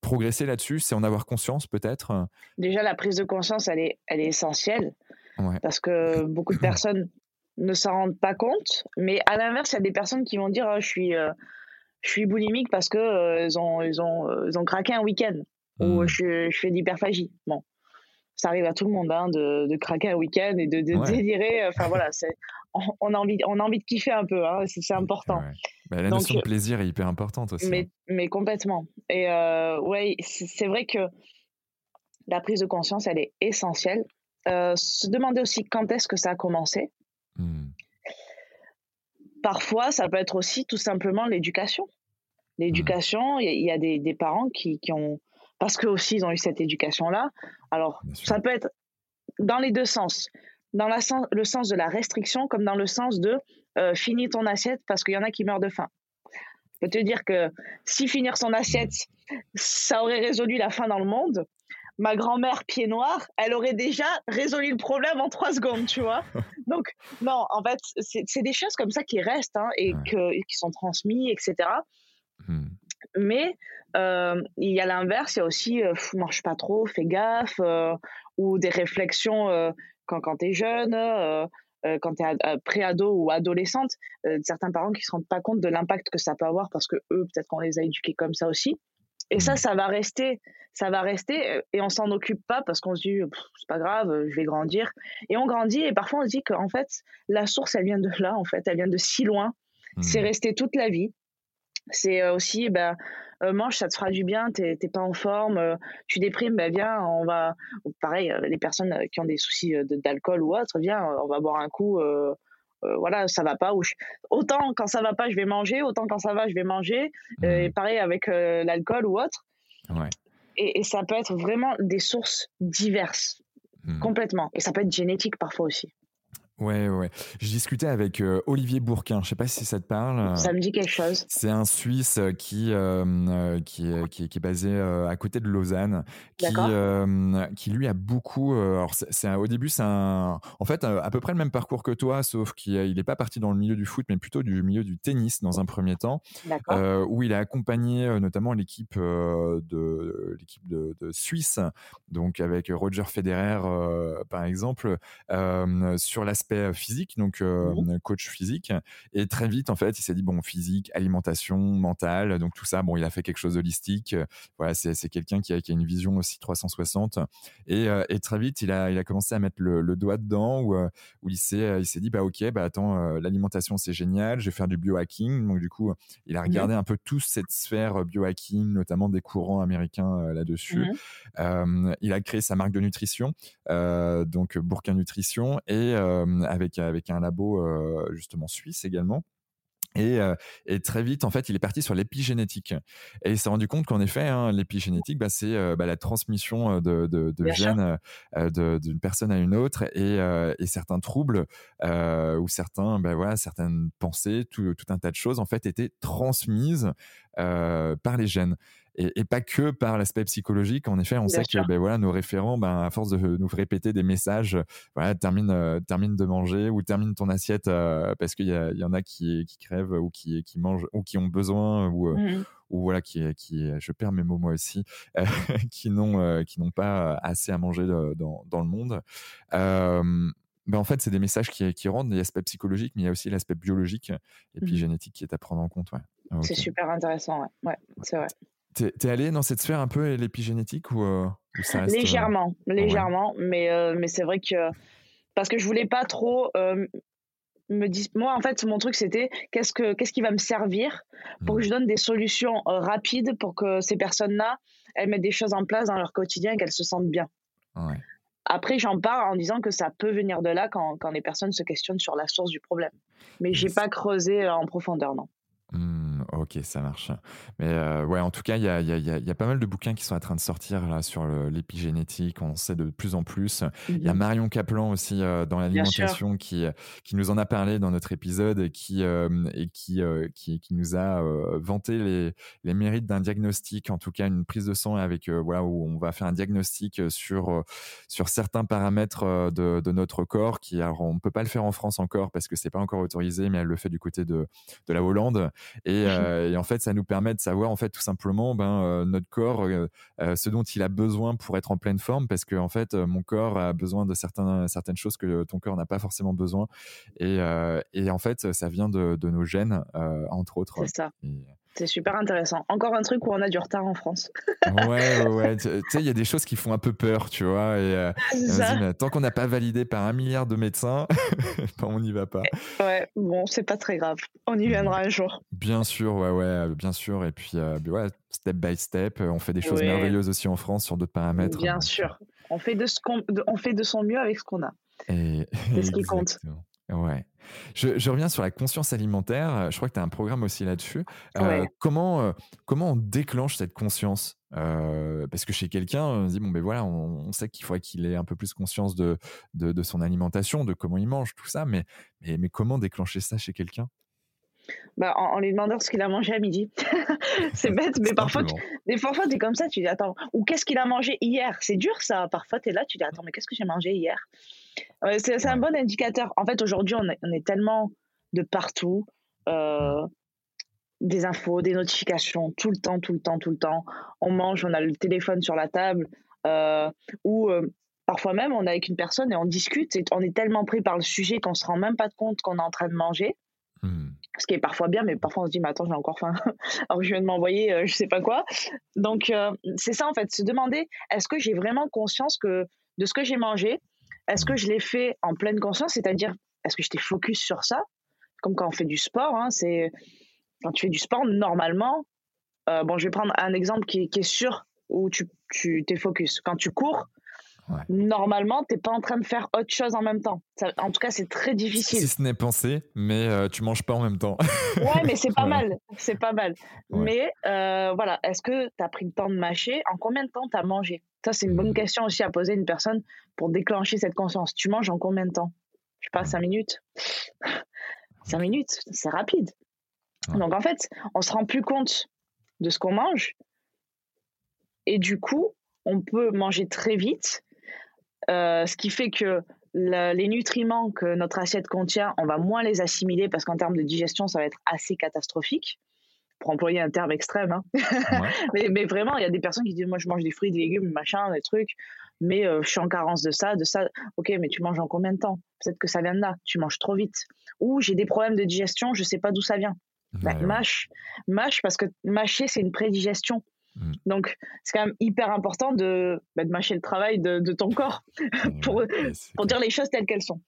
S1: progresser là-dessus C'est en avoir conscience peut-être?
S2: Déjà, la prise de conscience, elle est, elle est essentielle. Parce que [coughs] beaucoup de personnes ne s'en rendent pas compte. Mais à l'inverse, il y a des personnes qui vont dire oh, je, suis, euh, je suis boulimique parce qu'ils euh, ont, ils ont, ils ont craqué un week-end. Ou hmm. je, je fais d'hyperphagie. Bon, ça arrive à tout le monde hein, de, de, craquer un week-end et de, délirer. Enfin voilà, [laughs] on, a envie, on a envie de kiffer un peu. Hein, c'est important.
S1: Bah, la notion de plaisir est hyper importante aussi.
S2: Mais, hein. mais complètement. Et euh, ouais, c'est vrai que la prise de conscience, elle est essentielle. Euh, se demander aussi quand est-ce que ça a commencé. Hmm. Parfois, ça peut être aussi tout simplement l'éducation. L'éducation, il y, a des, parents qui, ont, parce qu'eux aussi ils ont eu cette éducation-là. Alors, ça peut être dans les deux sens. Dans le sens de la restriction, comme dans le sens de euh, finis ton assiette parce qu'il y en a qui meurent de faim. Je peux te dire que si finir son assiette, ça aurait résolu la faim dans le monde, ma grand-mère pied noir, elle aurait déjà résolu le problème en trois secondes, tu vois. [laughs] Donc, non, en fait, c'est des choses comme ça qui restent hein, et, qui sont transmises, etc. Hmm. Mais euh, il y a l'inverse, il y a aussi euh, mange pas trop, fais gaffe, euh, ou des réflexions quand, quand tu es jeune, quand tu es pré-ado ou adolescente, certains parents qui se rendent pas compte de l'impact que ça peut avoir parce que eux, peut-être qu'on les a éduqués comme ça aussi. Et ça, mmh. ça va rester, ça va rester, et on s'en occupe pas parce qu'on se dit c'est pas grave, je vais grandir. Et on grandit et parfois on se dit qu'en fait la source elle vient de là, en fait, elle vient de si loin. C'est mmh. resté toute la vie. C'est aussi, ben, mange, ça te fera du bien, t'es pas en forme, tu déprimes, ben viens, on va, pareil, les personnes qui ont des soucis d'alcool ou autre, viens, on va boire un coup. Euh, voilà, ça va pas. Ou Autant quand ça va pas, je vais manger, autant quand ça va, je vais manger. Euh, et pareil avec euh, l'alcool ou autre. Et, ça peut être vraiment des sources diverses, mmh. complètement. Et ça peut être génétique parfois aussi.
S1: Ouais, ouais. Je discutais avec euh, Olivier Bourquin. Je sais pas si ça te parle.
S2: Ça me dit quelque chose.
S1: C'est un Suisse euh, qui, euh, qui, qui, qui, est basé à côté de Lausanne, qui, qui lui a beaucoup. alors, c'est, au début, c'est un, en fait à peu près le même parcours que toi, sauf qu'il n'est pas parti dans le milieu du foot, mais plutôt du milieu du tennis dans un premier temps, où il a accompagné notamment l'équipe de l'équipe de, de, Suisse, donc avec Roger Federer par exemple, sur l'aspect physique, donc mmh coach physique. Et très vite, en fait, il s'est dit bon, physique, alimentation, mental, donc tout ça. Bon, il a fait quelque chose d'holistique. Voilà, c'est quelqu'un qui a, qui a, une vision aussi 360. Et, et, très vite, il a, il a commencé à mettre le, doigt dedans où, où il s'est dit bah ok, bah attends, l'alimentation c'est génial, je vais faire du biohacking. Donc du coup, il a mmh regardé un peu toute cette sphère biohacking, notamment des courants américains là-dessus. Mmh il a créé sa marque de nutrition, donc Bourquin Nutrition, et avec, avec un labo justement suisse également. Et, et, très vite, en fait, il est parti sur l'épigénétique. Et il s'est rendu compte qu'en effet, hein, l'épigénétique, bah, c'est bah, la transmission de, de, de gènes d'une personne à une autre et, et certains troubles ou certains, bah, voilà, certaines pensées, tout, tout, un tas de choses, en fait, étaient transmises par les gènes et, pas que par l'aspect psychologique. En effet, on sait que ben, voilà, nos référents, ben, à force de nous répéter des messages, voilà, termine, euh, termine de manger ou termine ton assiette euh, parce qu'il y, y, en a qui, qui crèvent ou qui, qui mangent ou qui ont besoin ou, euh, mmh ou voilà, qui, qui, je perds mes mots moi aussi, [laughs] qui n'ont qui n'ont pas assez à manger dans, dans le monde. Ben en fait, c'est des messages qui, qui rendent l'aspect psychologique, mais il y a aussi l'aspect biologique et puis mmh génétique qui est à prendre en compte. Ouais.
S2: C'est super intéressant, ouais, ouais c'est vrai.
S1: T'es es allé dans cette sphère un peu l'épigénétique ou, euh, ça reste,
S2: euh, Légèrement, légèrement, mais, euh, mais c'est vrai que parce que je voulais pas trop me dire. Moi, en fait, mon truc c'était qu'est-ce que qu'est-ce qui va me servir pour que mmh. je donne des solutions rapides pour que ces personnes-là elles mettent des choses en place dans leur quotidien et qu'elles se sentent bien. Après, j'en parle en disant que ça peut venir de là quand, quand les personnes se questionnent sur la source du problème. Mais j'ai pas creusé en profondeur, non.
S1: Mmh, ok, ça marche. Mais euh, ouais, en tout cas, il y a, y, a, y a, pas mal de bouquins qui sont en train de sortir là sur l'épigénétique. On sait de plus en plus. Il y a mmh Marion Kaplan aussi euh, dans l'alimentation qui, qui nous en a parlé dans notre épisode et qui, euh, et qui, qui, qui, nous a vanté les, les mérites d'un diagnostic, en tout cas une prise de sang avec voilà où on va faire un diagnostic sur sur certains paramètres de, de notre corps. Qui alors on peut pas le faire en France encore parce que c'est pas encore autorisé, mais elle le fait du côté de de la Hollande et, euh, et, en fait, ça nous permet de savoir en fait tout simplement ben, notre corps, ce dont il a besoin pour être en pleine forme, parce que en fait, mon corps a besoin de certains, certaines choses que ton corps n'a pas forcément besoin. Et, et, en fait, ça vient de, de nos gènes, entre autres.
S2: C'est ça. C'est super intéressant. Encore un truc où on a du retard en France. [laughs]
S1: ouais, ouais, Tu sais, il y a des choses qui font un peu peur, tu vois. Et, euh, tant qu'on n'a pas validé par un milliard de médecins, [laughs] ben, on n'y va pas.
S2: Ouais, bon, c'est pas très grave. On y viendra un jour.
S1: Bien sûr, ouais, ouais, bien sûr. Et puis, euh, ouais, step by step, on fait des choses merveilleuses aussi en France sur d'autres paramètres.
S2: Bien sûr. On fait de, ce on fait de son mieux avec ce qu'on a. C'est ce qui [laughs] compte.
S1: Ouais. Je, reviens sur la conscience alimentaire. Je crois que tu as un programme aussi là-dessus. Euh, comment, euh, comment on déclenche cette conscience euh, Parce que chez quelqu'un, on se dit, bon, ben voilà, on, sait qu'il faudrait qu'il ait un peu plus conscience de, de, son alimentation, de comment il mange, tout ça. Mais, mais, mais comment déclencher ça chez quelqu'un?
S2: Bah, en, lui demandant ce qu'il a mangé à midi. [laughs] c'est bête, mais parfois, tu, des parfois, comme ça, tu dis, attends, ou qu'est-ce qu'il a mangé hier? C'est dur ça. Parfois, tu es là, tu dis, attends, mais qu'est-ce que j'ai mangé hier? C'est un bon indicateur. En fait, aujourd'hui, on, on, est tellement de partout. Euh, des infos, des notifications, tout le temps, tout le temps, tout le temps. On mange, on a le téléphone sur la table, euh, ou euh, parfois même on est avec une personne et on discute et on est tellement pris par le sujet qu'on se rend même pas compte qu'on est en train de manger. Hmm. Ce qui est parfois bien, mais parfois on se dit, mais attends, j'ai encore faim. [laughs] Alors je viens de m'envoyer, je sais pas quoi. Donc c'est ça en fait, se demander, est-ce que j'ai vraiment conscience que de ce que j'ai mangé, est-ce que je l'ai fait en pleine conscience, c'est-à-dire est-ce que j'étais focus sur ça, comme quand on fait du sport. Hein, c'est quand tu fais du sport normalement. Euh, bon, je vais prendre un exemple qui, est sûr où tu, tu t'es focus. Quand tu cours, normalement, tu n'es pas en train de faire autre chose en même temps. en tout cas, c'est très difficile.
S1: Si ce n'est pensé, mais tu euh, tu manges pas en même temps.
S2: ouais, mais c'est pas mal. C'est pas mal. Mais euh, voilà, est-ce que tu as pris le temps de mâcher? En combien de temps tu as mangé? Ça, c'est une bonne mmh. question aussi à poser à une personne pour déclencher cette conscience. Tu manges en combien de temps? Je sais pas, 5 minutes [laughs] 5 minutes, c'est rapide. Donc en fait, on se rend plus compte de ce qu'on mange. Et du coup, on peut manger très vite euh, ce qui fait que les nutriments que notre assiette contient, on va moins les assimiler parce qu'en termes de digestion, ça va être assez catastrophique. Pour employer un terme extrême. Hein. [laughs] mais, vraiment, il y a des personnes qui disent Moi, je mange des fruits, des légumes, machin, des trucs, mais euh, je suis en carence de ça, de ça. Ok, mais tu manges en combien de temps? Peut-être que ça vient de là. Tu manges trop vite. Ou j'ai des problèmes de digestion, je ne sais pas d'où ça vient. Bah, mâche, mâche, parce que mâcher, c'est une prédigestion. Mm. Donc, c'est quand même hyper important de, bah, de mâcher le travail de, ton corps [laughs] pour, pour dire les choses telles qu'elles sont.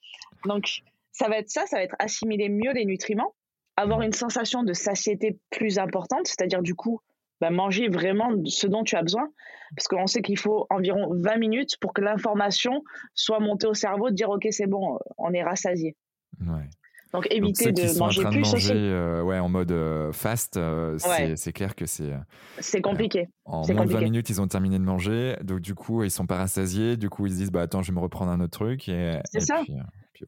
S2: Donc, ça va être ça, ça va être assimiler mieux les nutriments, avoir mm. une sensation de satiété plus importante, c'est-à-dire du coup, bah, manger vraiment ce dont tu as besoin, parce qu'on sait qu'il faut environ 20 minutes pour que l'information soit montée au cerveau, de dire ok c'est bon, on est rassasié. Ouais. Donc éviter de manger plus manger, aussi.
S1: Euh, ouais, en mode euh, fast, euh, c'est clair que c'est.
S2: c'est compliqué.
S1: en moins de 20 minutes, ils ont terminé de manger, donc du coup, ils sont pas rassasiés. Du coup, ils se disent bah attends, je vais me reprendre un autre truc.
S2: C'est ça.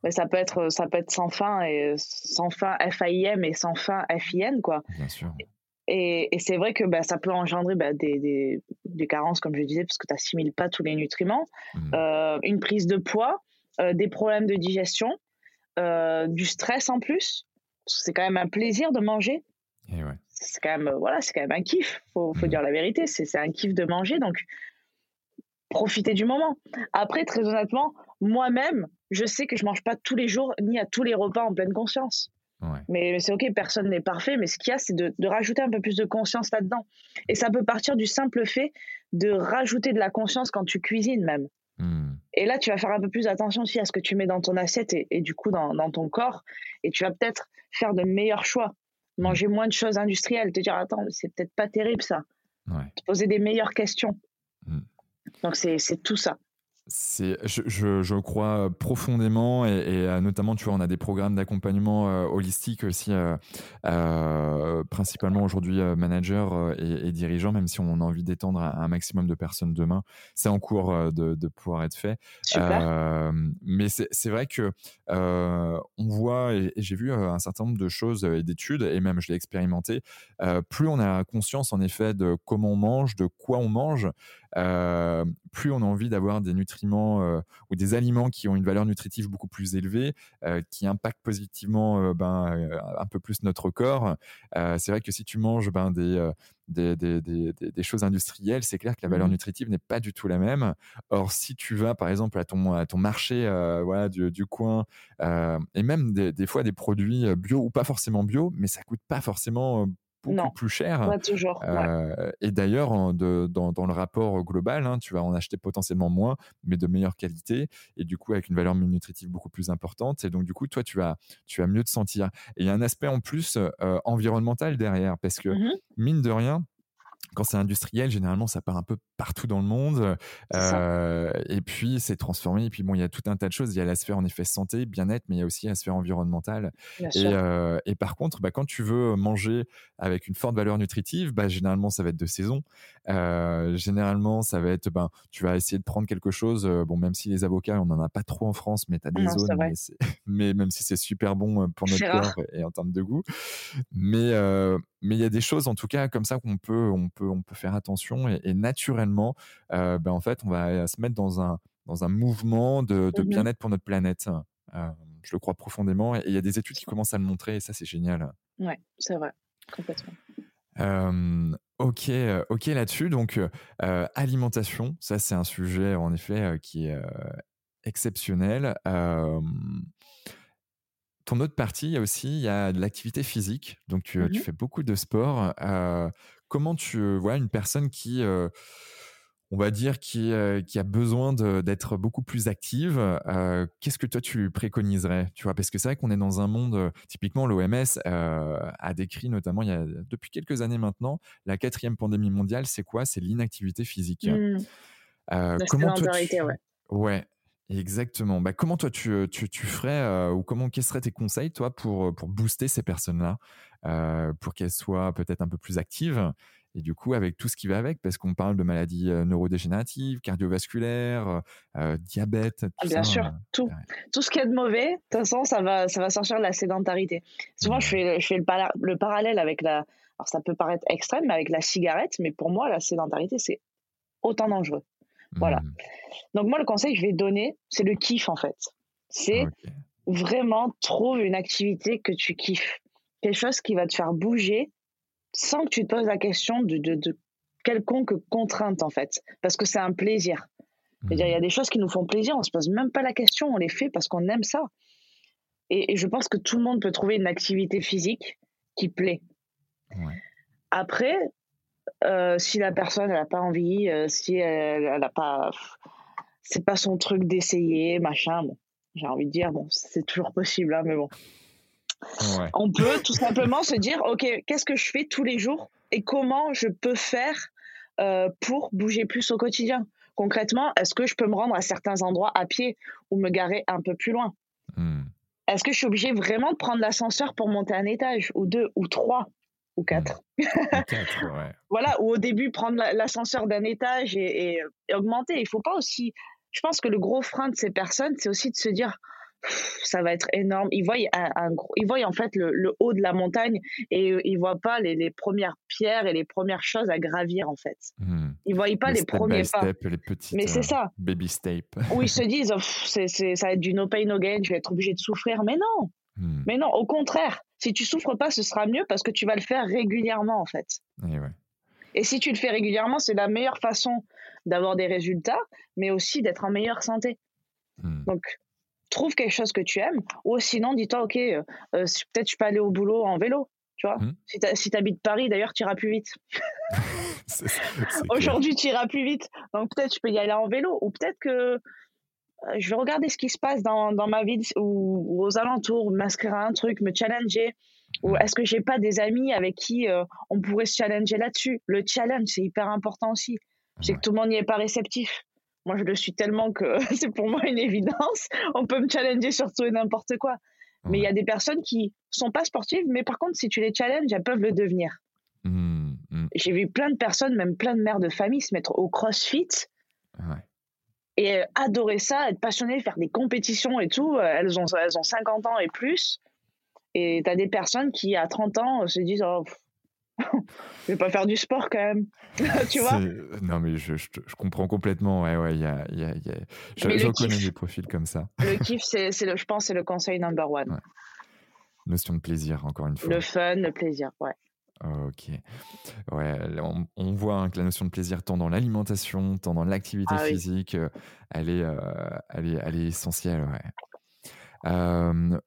S2: Mais ça peut être ça peut être sans fin et sans fin FAIM et sans fin FIN quoi.
S1: Bien sûr.
S2: Et, et c'est vrai que bah, ça peut engendrer bah, des, des, des, carences, comme je disais, parce que tu n'assimiles pas tous les nutriments, mmh. une prise de poids, des problèmes de digestion. Euh, du stress en plus. C'est quand même un plaisir de manger. C'est quand même voilà, c'est quand même un kiff. Faut, faut mm. dire la vérité, c'est un kiff de manger. Donc profitez du moment. Après, très honnêtement, moi-même, je sais que je mange pas tous les jours ni à tous les repas en pleine conscience. Mais c'est ok, personne n'est parfait, mais ce qu'il y a, c'est de, de, rajouter un peu plus de conscience là-dedans. Et ça peut partir du simple fait de rajouter de la conscience quand tu cuisines même. Et là, tu vas faire un peu plus attention aussi à ce que tu mets dans ton assiette et, du coup dans, ton corps. Et tu vas peut-être faire de meilleurs choix. Manger moins de choses industrielles. Te dire, attends, c'est peut-être pas terrible ça. Te poser des meilleures questions. Hmm. Donc, c'est tout ça.
S1: C'est, je, je, je, crois profondément et, et, euh, notamment, tu vois, on a des programmes d'accompagnement euh, holistique aussi, euh, euh principalement aujourd'hui managers et, et, dirigeants, même si on a envie d'étendre à un maximum de personnes demain. C'est en cours de, de pouvoir être fait. mais c'est vrai que on voit, et, j'ai vu un certain nombre de choses et d'études, et même je l'ai expérimenté, plus on a conscience en effet de comment on mange, de quoi on mange, plus on a envie d'avoir des nutriments ou des aliments qui ont une valeur nutritive beaucoup plus élevée, qui impactent positivement ben, un peu plus notre corps. c'est vrai que si tu manges ben, des, des, des, des, des, choses industrielles, c'est clair que la valeur mmh nutritive n'est pas du tout la même. Or, si tu vas par exemple à ton, à ton marché voilà, du, du coin, et même des, fois des produits bio ou pas forcément bio, mais ça coûte pas forcément beaucoup plus cher.
S2: Pas toujours.
S1: Euh, et d'ailleurs, dans, dans, le rapport global, hein, tu vas en acheter potentiellement moins, mais de meilleure qualité, et du coup avec une valeur nutritive beaucoup plus importante. Et donc du coup, toi, tu vas, tu vas mieux te sentir. Et il y a un aspect en plus euh, environnemental derrière, parce que mmh mine de rien, quand c'est industriel, généralement, ça part un peu partout dans le monde. Euh, et puis, c'est transformé. Et puis, bon, il y a tout un tas de choses. Il y a la sphère, en effet, santé, bien-être, mais il y a aussi la sphère environnementale. Et, euh, et, par contre, bah, quand tu veux manger avec une forte valeur nutritive, bah, généralement, ça va être de saison. Euh, généralement, ça va être, ben, tu vas essayer de prendre quelque chose. bon, même si les avocats, on n'en a pas trop en France, mais tu as des zones. Mais, [laughs] mais, même si c'est super bon pour notre corps et, et en termes de goût. Mais, mais il y a des choses en tout cas comme ça qu'on peut on peut on peut faire attention et, naturellement euh, ben, en fait on va se mettre dans un dans un mouvement de, de mmh bien-être pour notre planète euh, je le crois profondément et il y a des études qui commencent à le montrer et ça c'est génial
S2: ouais c'est vrai complètement
S1: ok, ok là-dessus. Donc, alimentation, ça c'est un sujet en effet qui est exceptionnel ton autre partie, il y a aussi il y a de l'activité physique. Donc, tu, mmh fais beaucoup de sport. Comment tu vois une personne qui, on va dire, qui, qui a besoin d'être beaucoup plus active Qu'est-ce que toi, tu préconiserais tu vois? Parce que c'est vrai qu'on est dans un monde, typiquement, l'OMS a décrit notamment, il y a, depuis quelques années maintenant, la quatrième pandémie mondiale, c'est quoi? C'est l'inactivité physique.
S2: Mmh. comment toi, tu... ouais.
S1: Ouais, Exactement. Bah, comment toi tu, tu, tu ferais euh, ou comment quels seraient tes conseils toi pour, euh, pour booster ces personnes-là euh, pour qu'elles soient peut-être un peu plus actives et du coup avec tout ce qui va avec? Parce qu'on parle de maladies neurodégénératives, cardiovasculaires, diabète. Tout
S2: ah, bien sûr, tout, tout ce qui est de mauvais. De toute façon, ça va ça va sortir de la sédentarité. Souvent, je fais je fais le, le parallèle avec la alors ça peut paraître extrême, mais avec la cigarette. Mais pour moi, la sédentarité c'est autant dangereux. Voilà. Mmh. Donc moi, le conseil que je vais donner, c'est le kiff en fait. C'est vraiment trouve une activité que tu kiffes. Quelque chose qui va te faire bouger sans que tu te poses la question de, de, quelconque contrainte en fait. Parce que c'est un plaisir. Il y a mmh. des choses qui nous font plaisir, on se pose même pas la question, on les fait parce qu'on aime ça. Et, je pense que tout le monde peut trouver une activité physique qui plaît. Après, euh, si la personne n'a pas envie, euh, si elle n'a pas, c'est pas son truc d'essayer, machin. Bon, j'ai envie de dire, bon, c'est toujours possible, hein, mais bon. On peut tout simplement se dire, ok, qu'est-ce que je fais tous les jours et comment je peux faire euh, pour bouger plus au quotidien? Concrètement, est-ce que je peux me rendre à certains endroits à pied ou me garer un peu plus loin? Hmm. Est-ce que je suis obligé vraiment de prendre l'ascenseur pour monter un étage ou deux ou trois? Ou mmh. quatre. [laughs] voilà, ou au début prendre l'ascenseur d'un étage et, augmenter. Il faut pas aussi. Je pense que le gros frein de ces personnes, c'est aussi de se dire ça va être énorme. Ils voient, un, ils voient en fait le, haut de la montagne et ils voient pas les, premières pierres et les premières choses à gravir en fait. Mmh. Ils voient pas les, premiers pas.
S1: les petites,
S2: Mais c'est ça.
S1: Euh, baby step.
S2: Où ils se [laughs] disent c'est, ça va être du no pain no gain, je vais être obligé de souffrir. Mais non, Hmm. Mais non, au contraire, si tu souffres pas, ce sera mieux parce que tu vas le faire régulièrement en fait. Et, si tu le fais régulièrement, c'est la meilleure façon d'avoir des résultats, mais aussi d'être en meilleure santé. Hmm. Donc, trouve quelque chose que tu aimes, ou sinon, dis-toi, ok, euh, euh, peut-être je peux aller au boulot en vélo. Tu vois, hmm. si tu habites Paris, d'ailleurs, tu iras plus vite. [laughs] [laughs] Aujourd'hui, tu iras plus vite. Donc, peut-être tu peux y aller en vélo, ou peut-être que je vais regarder ce qui se passe dans, dans ma vie ou, aux alentours, m'inscrire à un truc, me challenger. Ou est-ce que j'ai pas des amis avec qui euh, on pourrait se challenger là-dessus? Le challenge, c'est hyper important aussi. Je sais que tout le monde n'y est pas réceptif. Moi, je le suis tellement que [laughs] c'est pour moi une évidence. [laughs] On peut me challenger sur tout et n'importe quoi. Mais il y a des personnes qui sont pas sportives, mais par contre, si tu les challenges, elles peuvent le devenir. Mmh, mmh. J'ai vu plein de personnes, même plein de mères de famille, se mettre au crossfit. Ouais et euh, adorer ça, être passionné, faire des compétitions et tout. Euh, elles ont, elles ont 50 ans et plus. Et tu as des personnes qui, à 30 ans, se disent oh, [laughs] je vais pas faire du sport quand même. [laughs] tu vois?
S1: Non, mais je, je, comprends complètement. Ouais, ouais, y a, y a, y a... Je, connais des profils comme ça.
S2: Le [laughs] kiff, c'est, le, je pense, c'est le conseil number one.
S1: Notion de plaisir, encore une fois.
S2: Le fun, le plaisir, ouais.
S1: Ok. Ouais, on, voit hein, que la notion de plaisir, tant dans l'alimentation, tant dans l'activité ah physique, euh, elle, est, euh, elle, est, elle est essentielle. Ouais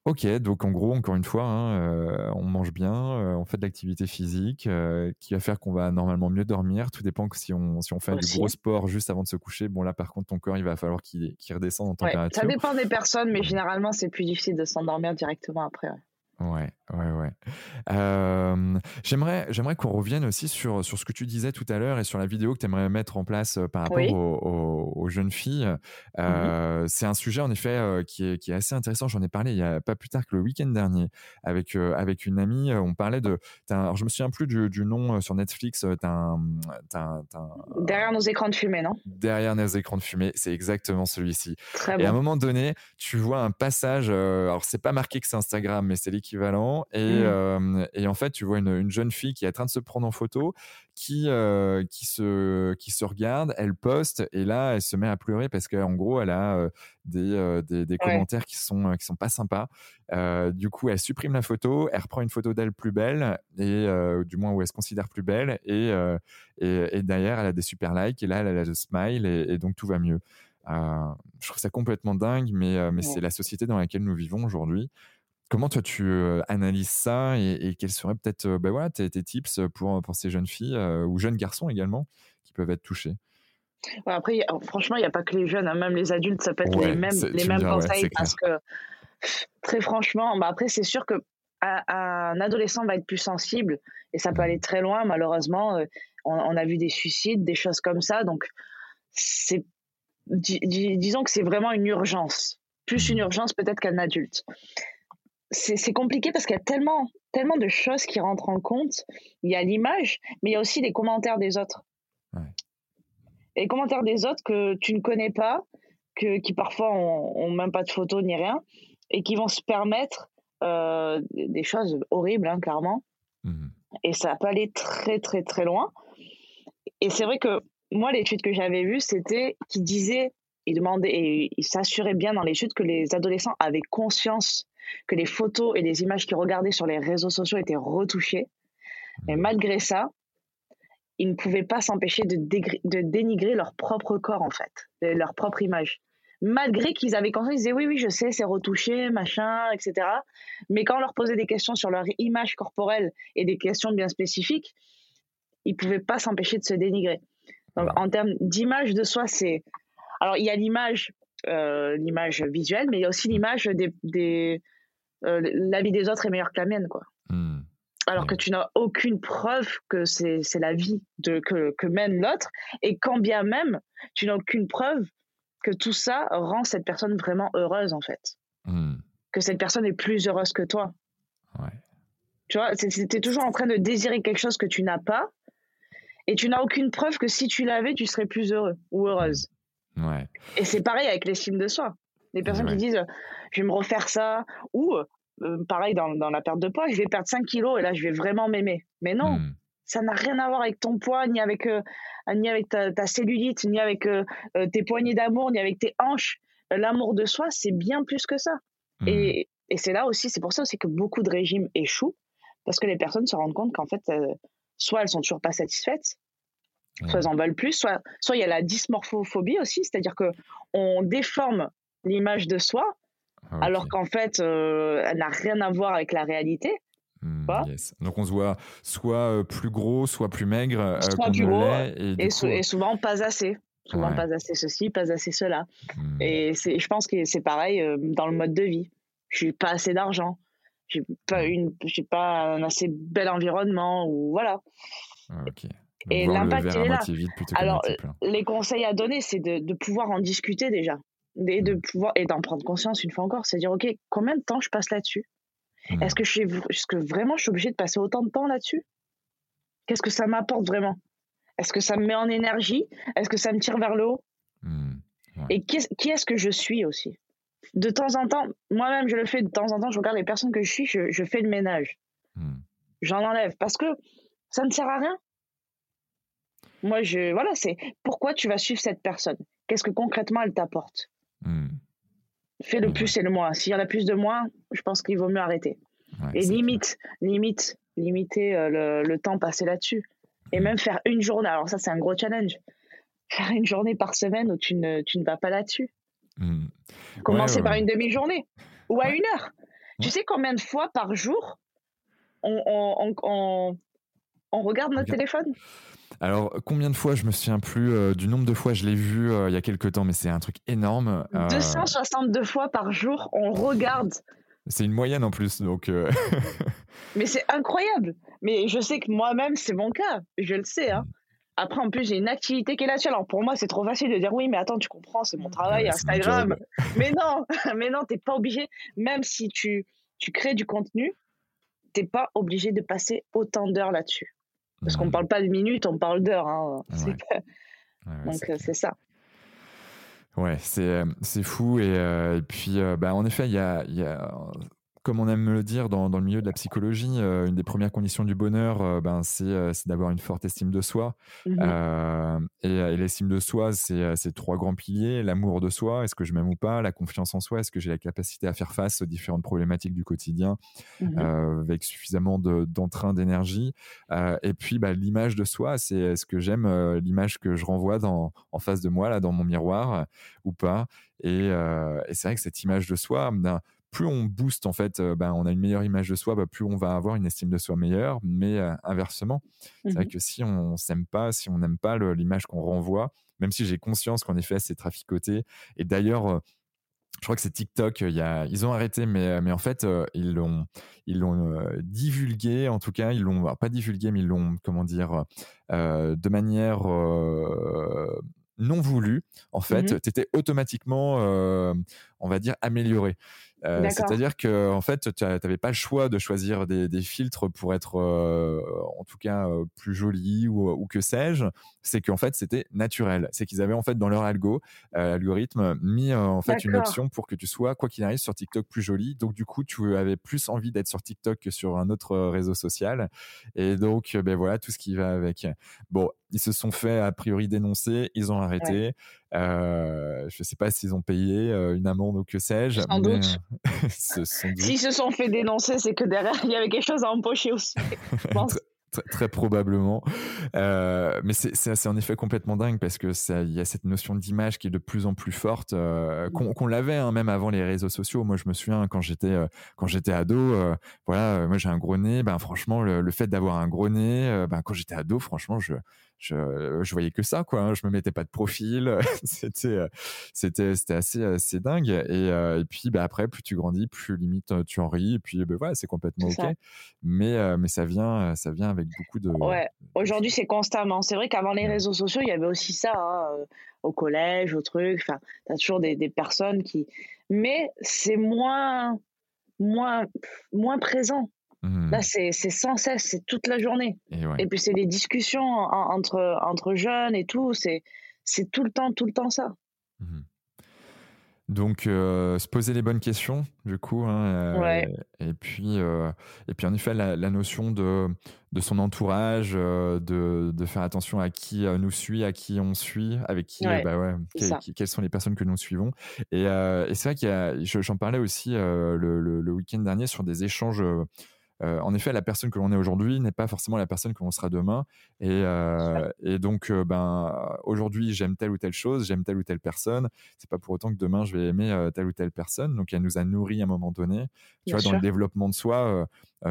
S1: ok, donc en gros, encore une fois, hein, on mange bien, on fait de l'activité physique qui va faire qu'on va normalement mieux dormir. Tout dépend que si on, si on fait du gros sport juste avant de se coucher. Bon, là, par contre, ton corps, il va falloir qu'il redescende en température.
S2: ça dépend des personnes, mais généralement, c'est plus difficile de s'endormir directement après.
S1: Ouais, ouais, ouais. Euh, j'aimerais, j'aimerais qu'on revienne aussi sur, sur ce que tu disais tout à l'heure et sur la vidéo que tu aimerais mettre en place par rapport aux, jeunes filles. Mmh c'est un sujet, en effet, qui, est, qui est assez intéressant. J'en ai parlé il y a pas plus tard que le week-end dernier avec, avec une amie. On parlait de. Alors, je me souviens plus du, du nom sur Netflix. Un,
S2: Derrière nos écrans de fumée, non?
S1: Derrière nos écrans de fumée, c'est exactement celui-ci. et à un moment donné, tu vois un passage. alors, c'est pas marqué que c'est Instagram, mais c'est équivalent. Et, mmh. euh, et, en fait, tu vois une, une, jeune fille qui est en train de se prendre en photo, qui, euh, qui, se, qui se regarde, elle poste, et là, elle se met à pleurer parce qu'en gros, elle a euh, des, des, des commentaires qui sont, qui sont pas sympas. du coup, elle supprime la photo, elle reprend une photo d'elle plus belle, et du moins où elle se considère plus belle, et, et, derrière, elle a des super likes, et là, elle a le smile, et, donc tout va mieux. je trouve ça complètement dingue, mais, mais c'est la société dans laquelle nous vivons aujourd'hui. Comment toi tu analyses ça et, quels seraient peut-être bah voilà, tes, tips pour, pour ces jeunes filles ou jeunes garçons également qui peuvent être touchés?
S2: Après, franchement, il n'y a pas que les jeunes, hein, même les adultes, ça peut être les mêmes, les mêmes conseils parce que très franchement, bah après c'est sûr que un adolescent va être plus sensible et ça peut mmh. aller très loin. Malheureusement, on, a vu des suicides, des choses comme ça, donc c'est disons que c'est vraiment une urgence, plus une mmh. urgence peut-être qu'un adulte c'est compliqué parce qu'il y a tellement, tellement de choses qui rentrent en compte. Il y a l'image, mais il y a aussi les commentaires des autres. Et les commentaires des autres que tu ne connais pas, que, qui parfois ont, même pas de photos ni rien, et qui vont se permettre euh, des choses horribles, hein, clairement. Mmh et ça peut aller très, très, très loin. Et c'est vrai que moi, l'étude que j'avais vue, c'était qu'il disait, il demandait, et il s'assurait bien dans l'étude que les adolescents avaient conscience que les photos et les images qu'ils regardaient sur les réseaux sociaux étaient retouchées. Mais malgré ça, ils ne pouvaient pas s'empêcher de, de, dénigrer leur propre corps, en fait, leur propre image. Malgré qu'ils avaient conscience, ils disaient oui, oui, je sais, c'est retouché, machin, etc. Mais quand on leur posait des questions sur leur image corporelle et des questions bien spécifiques, ils ne pouvaient pas s'empêcher de se dénigrer. Donc, en termes d'image de soi, c'est. Alors, il y a l'image, euh, l'image visuelle, mais il y a aussi l'image des, euh, la vie des autres est meilleure que la mienne, quoi. Hmm. Alors que tu n'as aucune preuve que c'est la vie de, que, que mène l'autre, et quand bien même, tu n'as aucune preuve que tout ça rend cette personne vraiment heureuse, en fait. Hmm. Que cette personne est plus heureuse que toi. Tu vois, tu es toujours en train de désirer quelque chose que tu n'as pas, et tu n'as aucune preuve que si tu l'avais, tu serais plus heureux ou heureuse.
S1: Ouais.
S2: Et c'est pareil avec l'estime de soi. Les personnes qui disent je vais me refaire ça, ou euh, pareil dans, dans, la perte de poids, je vais perdre 5 kilos et là je vais vraiment m'aimer. Mais non, hmm. ça n'a rien à voir avec ton poids, ni avec, euh, ni avec ta, cellulite, ni avec euh, tes poignées d'amour, ni avec tes hanches. L'amour de soi, c'est bien plus que ça. Hmm. Et, et c'est là aussi, c'est pour ça aussi que beaucoup de régimes échouent, parce que les personnes se rendent compte qu'en fait, soit elles sont toujours pas satisfaites, soit elles en veulent plus, soit soit il y a la dysmorphophobie aussi, c'est-à-dire que on déforme l'image de soi, ah, alors qu'en fait, euh, elle n'a rien à voir avec la réalité.
S1: Hmm, Donc on se voit soit euh, plus gros, soit plus maigre, euh,
S2: soit plus gros, et, souvent pas assez. Souvent pas assez ceci, pas assez cela. Hmm. Et je pense que c'est pareil dans le mode de vie. Je n'ai pas assez d'argent, j'ai pas hmm. une, pas un assez bel environnement ou voilà.
S1: Ah,
S2: et l'impact est là. Alors les conseils à donner, c'est de, de pouvoir en discuter déjà et de pouvoir et d'en prendre conscience une fois encore, c'est dire ok combien de temps je passe là-dessus? Mmh. Est-ce que je suis, est-ce que vraiment je suis obligé de passer autant de temps là-dessus? Qu'est-ce que ça m'apporte vraiment? Est-ce que ça me met en énergie? Est-ce que ça me tire vers le haut? Mmh. Et qui, est-ce que je suis aussi? De temps en temps, moi-même je le fais de temps en temps, je regarde les personnes que je suis, je, fais le ménage. Mmh. J'en enlève parce que Ça ne sert à rien. Moi, je, voilà, c'est pourquoi tu vas suivre cette personne? Qu'est-ce que concrètement elle t'apporte? Mmh. Fais le plus et le moins. S'il y en a plus de moins, je pense qu'il vaut mieux arrêter. et limite, limite, limiter euh, le, temps passé là-dessus. Et mmh. même faire une journée. Alors ça, c'est un gros challenge. Faire une journée par semaine où tu ne, tu ne vas pas là-dessus. Mmh. Commencer par une demi-journée ou à une heure. Tu sais combien de fois par jour on, on, on, on regarde notre téléphone?
S1: Alors, combien de fois, je me souviens plus euh, du nombre de fois, je l'ai vu euh, il y a quelques temps, mais c'est un truc énorme.
S2: 262 euh. fois par jour, on regarde.
S1: C'est une moyenne en plus, donc. [laughs]
S2: mais c'est incroyable. Mais je sais que moi-même, c'est mon cas. Je le sais. Hein. Après, en plus, j'ai une activité qui est là-dessus. Alors, pour moi, c'est trop facile de dire oui, mais attends, tu comprends, c'est mon travail, Instagram. [laughs] mais non, [laughs] mais non, t'es pas obligé. Même si tu, tu crées du contenu, t'es pas obligé de passer autant d'heures là-dessus. Parce qu'on ne parle pas de minutes, on parle d'heures. Hein. [laughs] Donc, c'est ça.
S1: Ouais, c'est, euh, c'est fou. Et, euh, et puis, euh, bah, en effet, il y a, y a comme on aime le dire dans, dans, le milieu de la psychologie, euh, une des premières conditions du bonheur, euh, ben, euh, c'est d'avoir une forte estime de soi. Mmh et, l'estime de soi, c'est trois grands piliers. L'amour de soi, est-ce que je m'aime ou pas? La confiance en soi, est-ce que j'ai la capacité à faire face aux différentes problématiques du quotidien mmh avec suffisamment d'entrain, d'énergie? Et puis, bah, l'image de soi, c'est est-ce que j'aime l'image que je renvoie dans, en face de moi, là, dans mon miroir, ou pas? Et, et c'est vrai que cette image de soi, ben, plus on booste en fait, euh, ben, on a une meilleure image de soi, bah, plus on va avoir une estime de soi meilleure. Mais euh, inversement, c'est vrai mmh que si on s'aime pas, si on n'aime pas l'image qu'on renvoie, même si j'ai conscience qu'en effet c'est traficoté. Et d'ailleurs, euh, je crois que c'est TikTok, il y a, ils ont arrêté, mais, mais en fait, ils l'ont, ils l'ont divulgué, en tout cas, ils l'ont pas divulgué, mais ils l'ont, comment dire, de manière non voulue. En fait, mmh tu étais automatiquement, on va dire, amélioré. Euh, c'est-à-dire que en fait, tu n'avais pas le choix de choisir des, filtres pour être, euh, en tout cas, euh, plus joli ou, que sais-je. C'est qu'en fait, c'était naturel. C'est qu'ils avaient en fait dans leur algo, algorithme, mis en fait une option pour que tu sois, quoi qu'il arrive, sur TikTok plus joli. Donc du coup, tu avais plus envie d'être sur TikTok que sur un autre réseau social. Et donc, ben voilà, tout ce qui va avec. Bon, ils se sont fait a priori dénoncer, ils ont arrêté. Euh, je ne sais pas s'ils ont payé euh, une amende ou que sais-je. [laughs]
S2: Sans doute. S'ils se sont fait dénoncer, c'est que derrière, il y avait quelque chose à empocher aussi. [laughs]
S1: Très, probablement. Euh, mais c'est en effet complètement dingue parce que il y a cette notion d'image qui est de plus en plus forte, mmh. qu'on l'avait hein, même avant les réseaux sociaux. Moi, je me souviens quand j'étais quand j'étais ado, voilà, moi j'ai un gros nez. Ben franchement, le, fait d'avoir un gros nez, ben quand j'étais ado, franchement, je je, je voyais que ça quoi hein. je me mettais pas de profil. [laughs] C'était euh, c'était c'était assez assez dingue. Et, euh, et puis bah après plus tu grandis plus limite euh, tu en ris. Et puis bah, voilà c'est complètement ok. mais mais ça vient ça vient avec beaucoup de
S2: ouais. aujourd'hui c'est constamment. C'est vrai qu'avant les réseaux sociaux il y avait aussi ça hein, au collège au truc. Enfin t'as toujours des, des personnes qui mais c'est moins moins moins présent Mmh. Là, c'est sans cesse, c'est toute la journée. Et, puis, c'est des discussions entre, entre jeunes et tout. C'est tout le temps, tout le temps ça. Mmh.
S1: Donc, euh, se poser les bonnes questions, du coup. Hein, euh, et, puis, euh, et puis, en effet, la, notion de, de son entourage, de, de, faire attention à qui nous suit, à qui on suit, avec qui, bah ouais, quelles sont les personnes que nous suivons. Et, et c'est vrai qu'il j'en parlais aussi le, le, le week-end dernier sur des échanges euh, en effet, la personne que l'on est aujourd'hui n'est pas forcément la personne que l'on sera demain. Et, euh, donc, euh, ben, aujourd'hui, j'aime telle ou telle chose, j'aime telle ou telle personne. C'est pas pour autant que demain, je vais aimer telle ou telle personne. Donc, elle nous a nourri à un moment donné. Tu vois, dans le développement de soi,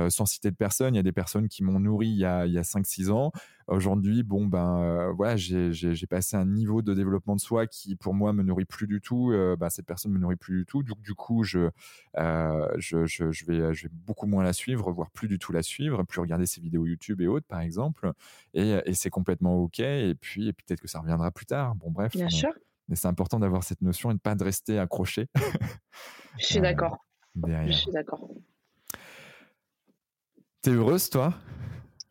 S1: sans citer de personne, il y a des personnes qui m'ont nourri il y a, a 5-6 ans. Aujourd'hui, bon, ben, euh, voilà, j'ai passé un niveau de développement de soi qui, pour moi, me nourrit plus du tout. Euh, ben, cette personne me nourrit plus du tout. Donc, du coup, je, euh, je, je, je, vais, je vais beaucoup moins la suivre, voire plus du tout la suivre, plus regarder ses vidéos YouTube et autres, par exemple. Et, et c'est complètement OK. Et puis, et peut-être que ça reviendra plus tard. Bon, bref.
S2: Bien sûr.
S1: Mais c'est important d'avoir cette notion et de pas de rester accroché.
S2: je suis [laughs] d'accord. Je suis d'accord.
S1: T'es heureuse, toi?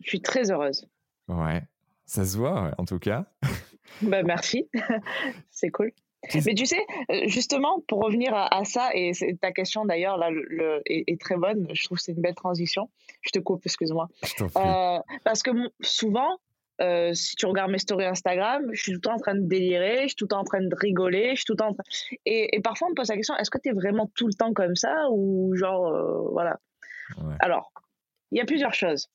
S2: Je suis très heureuse.
S1: Ouais, ça se voit en tout cas. [laughs]
S2: bah, merci, [laughs] c'est cool. Mais tu sais, justement, pour revenir à, ça, et ta question d'ailleurs là le, est, très bonne, je trouve que c'est une belle transition. Je te coupe, excuse-moi. parce que souvent, si tu regardes mes stories Instagram, je suis tout le temps en train de délirer, je suis tout le temps en train de rigoler, je suis tout le temps en train... et, et, parfois on me pose la question, est-ce que tu es vraiment tout le temps comme ça ou genre, voilà. Alors, il y a plusieurs choses.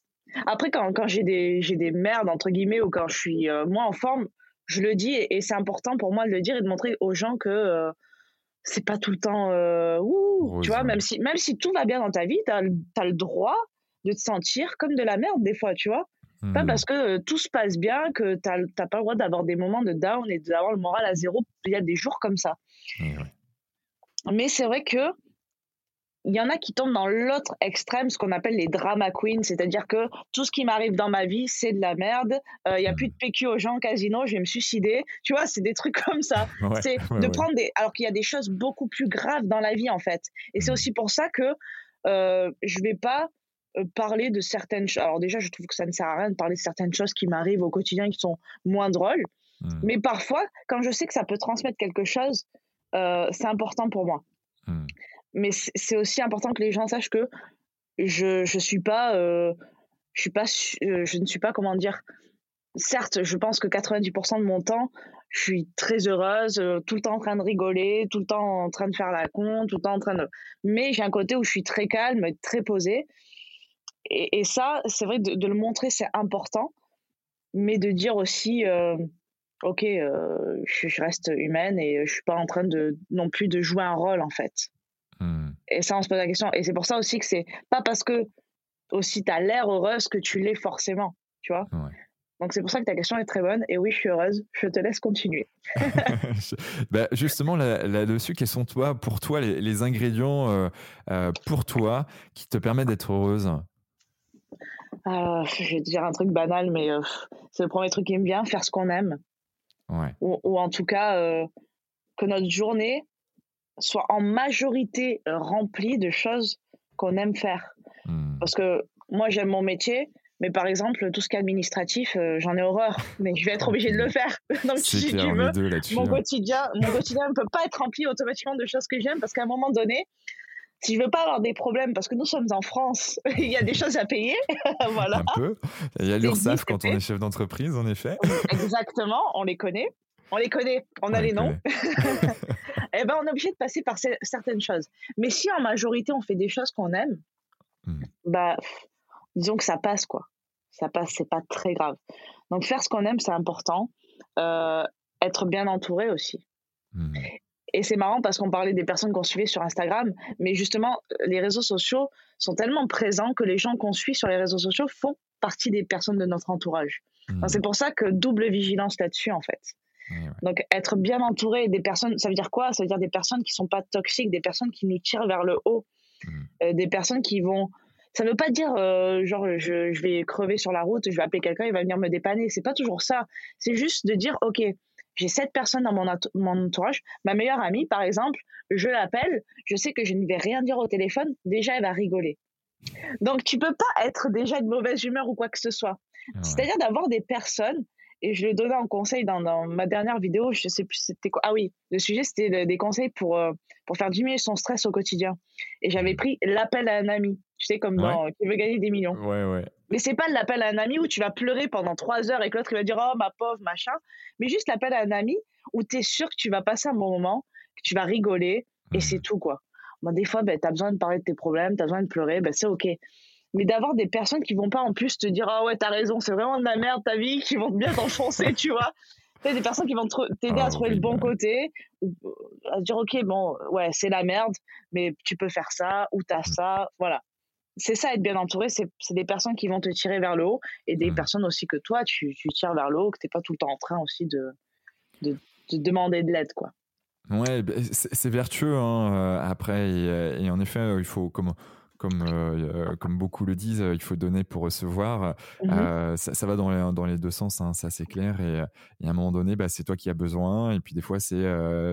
S2: Après, quand, quand j'ai des, des merdes, entre guillemets, ou quand je suis euh, moins en forme, je le dis et, c'est important pour moi de le dire et de montrer aux gens que euh, c'est pas tout le temps euh, ouh, tu vois, même si, même si tout va bien dans ta vie, tu as, le droit de te sentir comme de la merde des fois, tu vois. Pas hmm. parce que tout se passe bien que tu n'as pas le droit d'avoir des moments de down et d'avoir le moral à zéro. Il y a des jours comme ça. Mais c'est vrai que il y en a qui tombent dans l'autre extrême, ce qu'on appelle les drama queens, c'est-à-dire que tout ce qui m'arrive dans ma vie, c'est de la merde. Euh, il y a plus de PQ aux gens au casino, je vais me suicider. Tu vois, c'est des trucs [laughs] comme ça. c'est de prendre des. Alors qu'il y a des choses beaucoup plus graves dans la vie, en fait. Et c'est mmh. aussi pour ça que euh, je vais pas euh, parler de certaines choses. Alors, déjà, je trouve que ça ne sert à rien de parler de certaines choses qui m'arrivent au quotidien et qui sont moins drôles. Mmh. Mais parfois, quand je sais que ça peut transmettre quelque chose, euh, c'est important pour moi. Mmh mais c'est aussi important que les gens sachent que je je suis pas euh, je suis pas euh, je ne suis pas comment dire certes je pense que 90% de mon temps je suis très heureuse euh, tout le temps en train de rigoler tout le temps en train de faire la con tout le temps en train de mais j'ai un côté où je suis très calme très posée et, et ça c'est vrai de, le montrer c'est important mais de dire aussi ok je, reste humaine et je suis pas en train de non plus de jouer un rôle en fait. Et ça, on se pose la question. Et c'est pour ça aussi que c'est pas parce que aussi tu as l'air heureuse que tu l'es forcément, tu vois. Donc c'est pour ça que ta question est très bonne. Et oui, je suis heureuse. Je te laisse continuer. [laughs]
S1: bah, justement, là-dessus, quels sont toi, pour toi les, ingrédients euh, euh, pour toi qui te permettent d'être heureuse?
S2: Euh, Je vais te dire un truc banal, mais c'est le premier truc qui me vient, faire ce qu'on aime. Ou, ou, en tout cas, que notre journée, soit en majorité euh, rempli de choses qu'on aime faire. Hmm. Parce que moi, j'aime mon métier, mais par exemple, tout ce qui est administratif, euh, j'en ai horreur, [laughs] mais je vais être obligé de le faire. [laughs] Donc, si tu veux, mon hein. quotidien, mon quotidien ne peut pas être rempli automatiquement de choses que j'aime parce qu'à un moment donné, si je veux pas avoir des problèmes, parce que nous sommes en France, [laughs] il y a des choses à payer, voilà.
S1: Un peu. Il y a l'URSSAF quand on est chef d'entreprise, en effet.
S2: Exactement, on les connaît. On les connaît, on, a les, noms. Eh ben, on est obligé de passer par certaines choses. Mais si en majorité on fait des choses qu'on aime, hmm. bah, disons que ça passe quoi. Ça passe, c'est pas très grave. Donc faire ce qu'on aime, c'est important. Euh, être bien entouré aussi. Hmm. Et c'est marrant parce qu'on parlait des personnes qu'on suivait sur Instagram, mais justement, les réseaux sociaux sont tellement présents que les gens qu'on suit sur les réseaux sociaux font partie des personnes de notre entourage. Hmm. C'est pour ça que double vigilance là-dessus, en fait. Donc être bien entouré des personnes, ça veut dire quoi? Ça veut dire des personnes qui sont pas toxiques, des personnes qui nous tirent vers le haut, mmh. euh, des personnes qui vont. Ça veut pas dire euh, genre je, je, vais crever sur la route, je vais appeler quelqu'un, il va venir me dépanner. C'est pas toujours ça. C'est juste de dire ok, j'ai cette personne dans mon, mon entourage. Ma meilleure amie, par exemple, je l'appelle, je sais que je ne vais rien dire au téléphone, déjà elle va rigoler. Donc tu peux pas être déjà de mauvaise humeur ou quoi que ce soit. C'est-à-dire d'avoir des personnes et je le donnais en conseil dans, dans, ma dernière vidéo, je sais plus c'était quoi. Ah oui, le sujet c'était des conseils pour, euh, pour faire diminuer son stress au quotidien. Et j'avais pris l'appel à un ami, tu sais, comme dans Qui veut gagner des millions.
S1: Ouais, ouais.
S2: Mais c'est pas l'appel à un ami où tu vas pleurer pendant trois heures et que l'autre va dire Oh ma pauvre, machin. Mais juste l'appel à un ami où tu es sûr que tu vas passer un bon moment, que tu vas rigoler et mmh. c'est tout quoi. Bon, des fois, ben, tu as besoin de parler de tes problèmes, tu as besoin de pleurer, ben, c'est ok mais d'avoir des personnes qui vont pas en plus te dire ah ouais t'as raison c'est vraiment de la merde ta vie qui vont bien t'enfoncer [laughs] tu vois t'as des personnes qui vont t'aider à ah trouver le bon côté ou euh, à dire ok bon ouais c'est la merde mais tu peux faire ça ou t'as mm. ça voilà c'est ça être bien entouré c'est des personnes qui vont te tirer vers le haut et des mm. personnes aussi que toi tu, tu tires vers le haut que t'es pas tout le temps en train aussi de, de, demander de l'aide quoi
S1: ouais bah, c'est vertueux hein, euh, après et, et, en effet il faut comment comme, euh, comme beaucoup le disent, il faut donner pour recevoir. Mmh ça, va dans les, dans les deux sens, hein, ça c'est clair. Et, à un moment donné, bah, c'est toi qui as besoin. Et puis des fois, c'est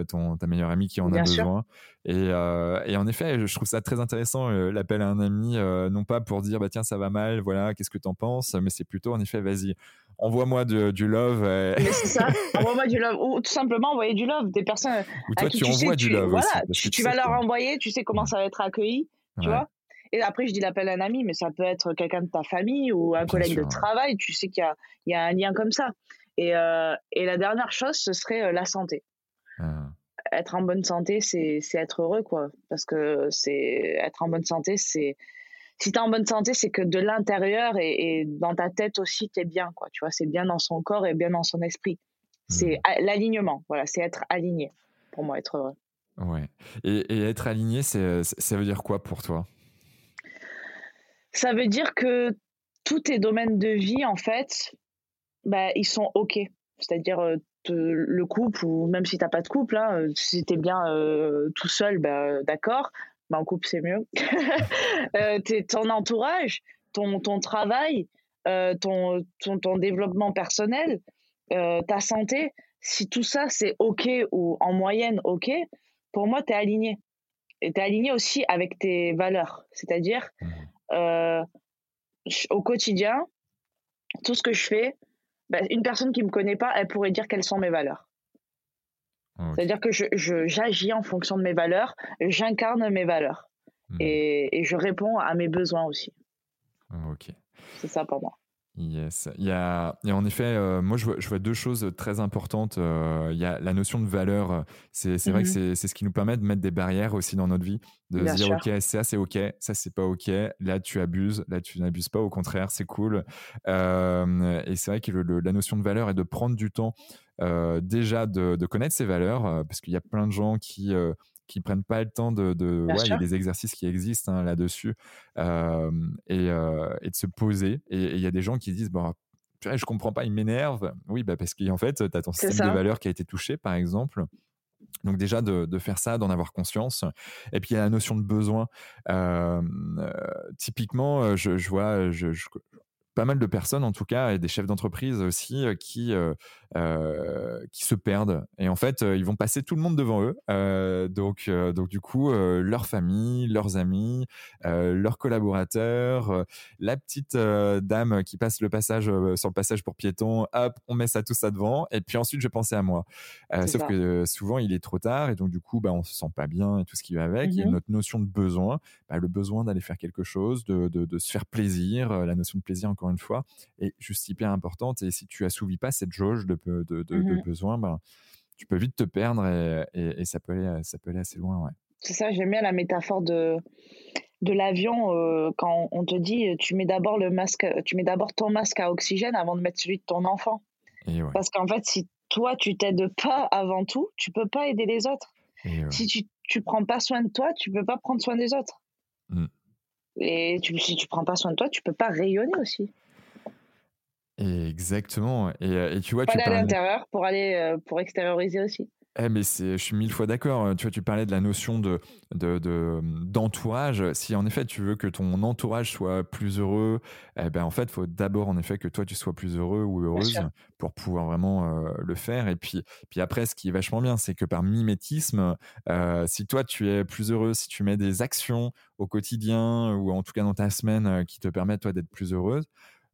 S1: ton ta meilleure amie qui en a besoin. Et, et, en effet, je trouve ça très intéressant, l'appel à un ami, non pas pour dire, bah, tiens, ça va mal, voilà, qu'est-ce que tu en penses, mais c'est plutôt, en effet, vas-y, envoie-moi du love.
S2: C'est ça, [laughs] envoie-moi du love. Ou tout simplement envoyer du love. Des personnes.
S1: Ou toi, tu, envoies du love.
S2: Voilà, tu, vas leur envoyer, tu sais comment ça va être accueilli, tu vois? Et après, je dis l'appel à un ami, mais ça peut être quelqu'un de ta famille ou un collègue de travail. Tu sais qu'il y, y a, un lien comme ça. Et, euh, et la dernière chose, ce serait euh, la santé. Ah. Être en bonne santé, c'est être heureux, quoi. Parce que c'est être en bonne santé, c'est si tu es en bonne santé, c'est que de l'intérieur et, dans ta tête aussi, tu es bien. Quoi, tu vois, c'est bien dans son corps et bien dans son esprit. C'est mmh. l'alignement. Voilà, c'est être aligné pour moi, être heureux.
S1: Ouais. Et, être aligné, ça veut dire quoi pour toi?
S2: Ça veut dire que tous tes domaines de vie, en fait, bah, ils sont OK. C'est-à-dire euh, le couple, ou même si tu n'as pas de couple, hein, si tu es bien euh, tout seul, bah, d'accord bah, en couple c'est mieux. [laughs] euh, ton entourage, ton, ton travail, euh, ton, ton, ton, développement personnel, euh, ta santé, si tout ça c'est OK ou en moyenne OK, pour moi tu es aligné. Et tu es aligné aussi avec tes valeurs. C'est-à-dire, mmh. euh, au quotidien, tout ce que je fais, bah, une personne qui ne me connaît pas, elle pourrait dire quelles sont mes valeurs. C'est-à-dire que j'agis je, en fonction de mes valeurs, j'incarne mes valeurs hmm. et, et, je réponds à mes besoins aussi.
S1: Ok.
S2: C'est ça pour moi.
S1: Yes. Il y a, et en effet, euh, moi, je vois, je vois, deux choses très importantes. Euh, il y a la notion de valeur. C'est vrai que mhm. c'est ce qui nous permet de mettre des barrières aussi dans notre vie. De se dire, OK, ça, c'est OK. Ça, c'est pas OK. Là, tu abuses. Là, tu n'abuses pas. Au contraire, c'est cool. Euh, et c'est vrai que la notion de valeur est de prendre du temps déjà de, de, connaître ses valeurs, parce qu'il y a plein de gens qui qui prennent pas le temps de, de ouais, il y a des exercices qui existent hein, là-dessus euh, et, euh, et, de se poser et il y a des gens qui disent bon je comprends pas il m'énerve oui bah parce qu'en fait tu as ton système de valeurs qui a été touché par exemple donc déjà de, de faire ça, d'en avoir conscience. Et puis il y a la notion de besoin. Euh, typiquement, je, je vois, je, je, pas mal de personnes en tout cas et des chefs d'entreprise aussi qui qui se perdent. Et en fait ils vont passer tout le monde devant eux. Donc donc du coup leur famille leurs amis leurs collaborateurs la petite dame qui passe le passage sur le passage pour piétons hop on met ça tout ça devant. Et puis ensuite je pensais à moi. Sauf que souvent il est trop tard. Et donc du coup bah on se sent pas bien et tout ce qui va avec. Mmh et notre notion de besoin bah, le besoin d'aller faire quelque chose de, de, de se faire plaisir la notion de plaisir encore une fois, est juste hyper importante. Et si tu assouvis pas cette jauge de, de, de, mmh besoin, ben, tu peux vite te perdre et, et, ça, peut aller, ça peut aller assez loin. Ouais.
S2: C'est ça, j'aime bien la métaphore de, de l'avion euh, quand on te dit tu mets d'abord le masque, tu mets d'abord ton masque à oxygène avant de mettre celui de ton enfant. Parce qu'en fait, si toi tu t'aides pas avant tout, tu peux pas aider les autres. Si tu tu prends pas soin de toi, tu peux pas prendre soin des autres. Mmh. Et tu, si tu prends pas soin de toi, tu peux pas rayonner aussi.
S1: Exactement. Et, euh, et tu vois,
S2: pas
S1: tu
S2: aller à l'intérieur pour aller euh, pour extérioriser aussi.
S1: Eh, mais je suis mille fois d'accord. Tu vois, tu parlais de la notion de, de, d'entourage. Si en effet tu veux que ton entourage soit plus heureux, eh ben en fait, il faut d'abord en effet que toi tu sois plus heureux ou heureuse pour pouvoir vraiment euh, le faire. Et puis, puis après, ce qui est vachement bien, c'est que par mimétisme, euh, si toi tu es plus heureux, si tu mets des actions au quotidien ou en tout cas dans ta semaine qui te permettent toi d'être plus heureuse,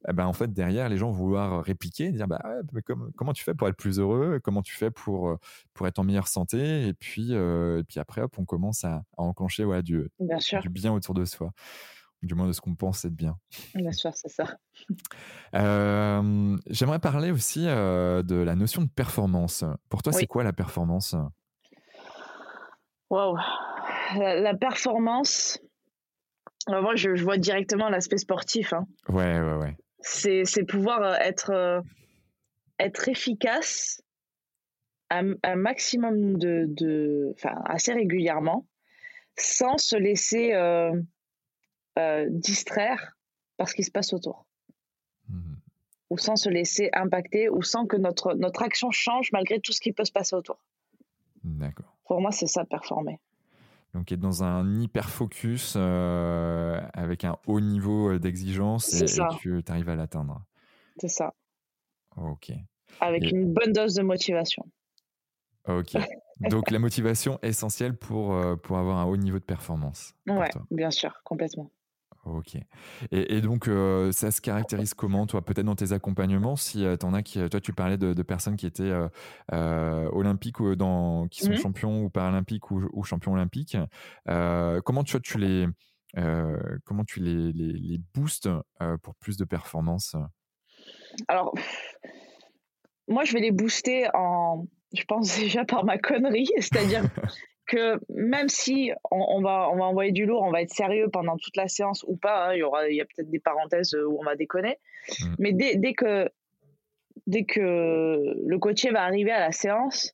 S1: eh ben, en fait, derrière, les gens vont vouloir répliquer, dire bah, mais comment tu fais pour être plus heureux? Comment tu fais pour, euh, pour être en meilleure santé? Et puis, euh, et puis après, hop, on commence à, à enclencher ouais, du, bien du bien autour de soi du moins de ce qu'on pense être bien.
S2: Bien sûr, c'est ça. [laughs]
S1: Euh, j'aimerais parler aussi de la notion de performance. Pour toi, c'est quoi la performance?
S2: Waouh la, performance, moi, je, vois directement l'aspect sportif. Hein.
S1: Ouais, ouais, ouais
S2: c'est pouvoir euh, être, euh, être efficace un, maximum de, de, enfin, assez régulièrement, sans se laisser euh, distraire par ce qui se passe autour. Mmh ou sans se laisser impacter, ou sans que notre, notre action change malgré tout ce qui peut se passer autour.
S1: D'accord.
S2: Pour moi, c'est ça, performer.
S1: Donc, être dans un hyper focus avec un haut niveau d'exigence et, tu arrives à l'atteindre.
S2: C'est ça.
S1: Ok.
S2: Avec une bonne dose de motivation.
S1: Ok. Donc la motivation essentielle pour, pour avoir un haut niveau de performance.
S2: Ouais, bien sûr, complètement.
S1: Ok. Et, donc, ça se caractérise comment, toi, peut-être dans tes accompagnements, si tu en as qui, toi, tu parlais de, personnes qui étaient olympiques ou dans, qui sont mmh champions ou paralympiques ou, champions olympiques. comment tu, tu les, comment tu les, les, les boostes pour plus de performance
S2: Alors, moi, je vais les booster en, je pense [laughs] déjà par ma connerie, c'est-à-dire que même si on, va, on va envoyer du lourd, on va être sérieux pendant toute la séance ou pas, hein, il y aura, il y a peut-être des parenthèses où on va déconner, mmh. mais dès, dès, que dès que le coachier va arriver à la séance,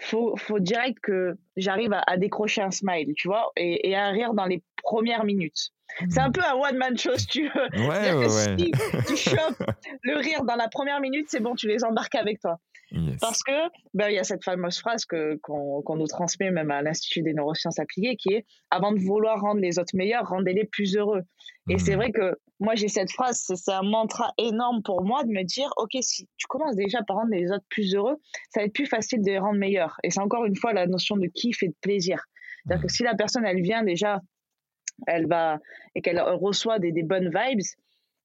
S2: faut, faut direct que j'arrive à, décrocher un smile, tu vois, et, et à rire dans les premières minutes. C'est un mmh. peu un one-man show, si tu veux.
S1: Ouais, ouais,
S2: Si tu [laughs] chopes le rire dans la première minute, c'est bon, tu les embarques avec toi. Parce que ben, il y a cette fameuse phrase que, qu'on, nous transmet même à l'Institut des neurosciences appliquées qui est avant de vouloir rendre les autres meilleurs, rendez-les plus heureux. Et c'est mmh. vrai que moi j'ai cette phrase, c'est, un mantra énorme pour moi de me dire ok si tu commences déjà par rendre les autres plus heureux, ça va être plus facile de les rendre meilleurs. Et c'est encore une fois la notion de kiff et de plaisir. C'est-à-dire que mmh. si la personne elle vient déjà, elle va et qu'elle reçoit des, des bonnes vibes,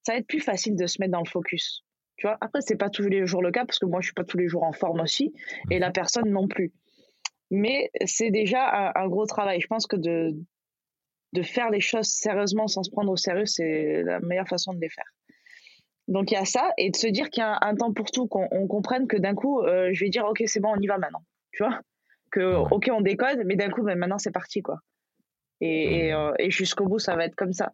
S2: ça va être plus facile de se mettre dans le focus. Tu vois, après, c'est pas tous les jours le cas parce que moi, je suis pas tous les jours en forme aussi et la personne non plus. Mais c'est déjà un, gros travail. Je pense que de, de faire les choses sérieusement sans se prendre au sérieux, c'est la meilleure façon de les faire. Donc il y a ça et de se dire qu'il y a un, temps pour tout, qu'on comprenne que d'un coup, euh, je vais dire ok, c'est bon, on y va maintenant. Tu vois? Que ok, on décode, mais d'un coup, ben, maintenant c'est parti quoi. Et, et, euh, et jusqu'au bout, ça va être comme ça.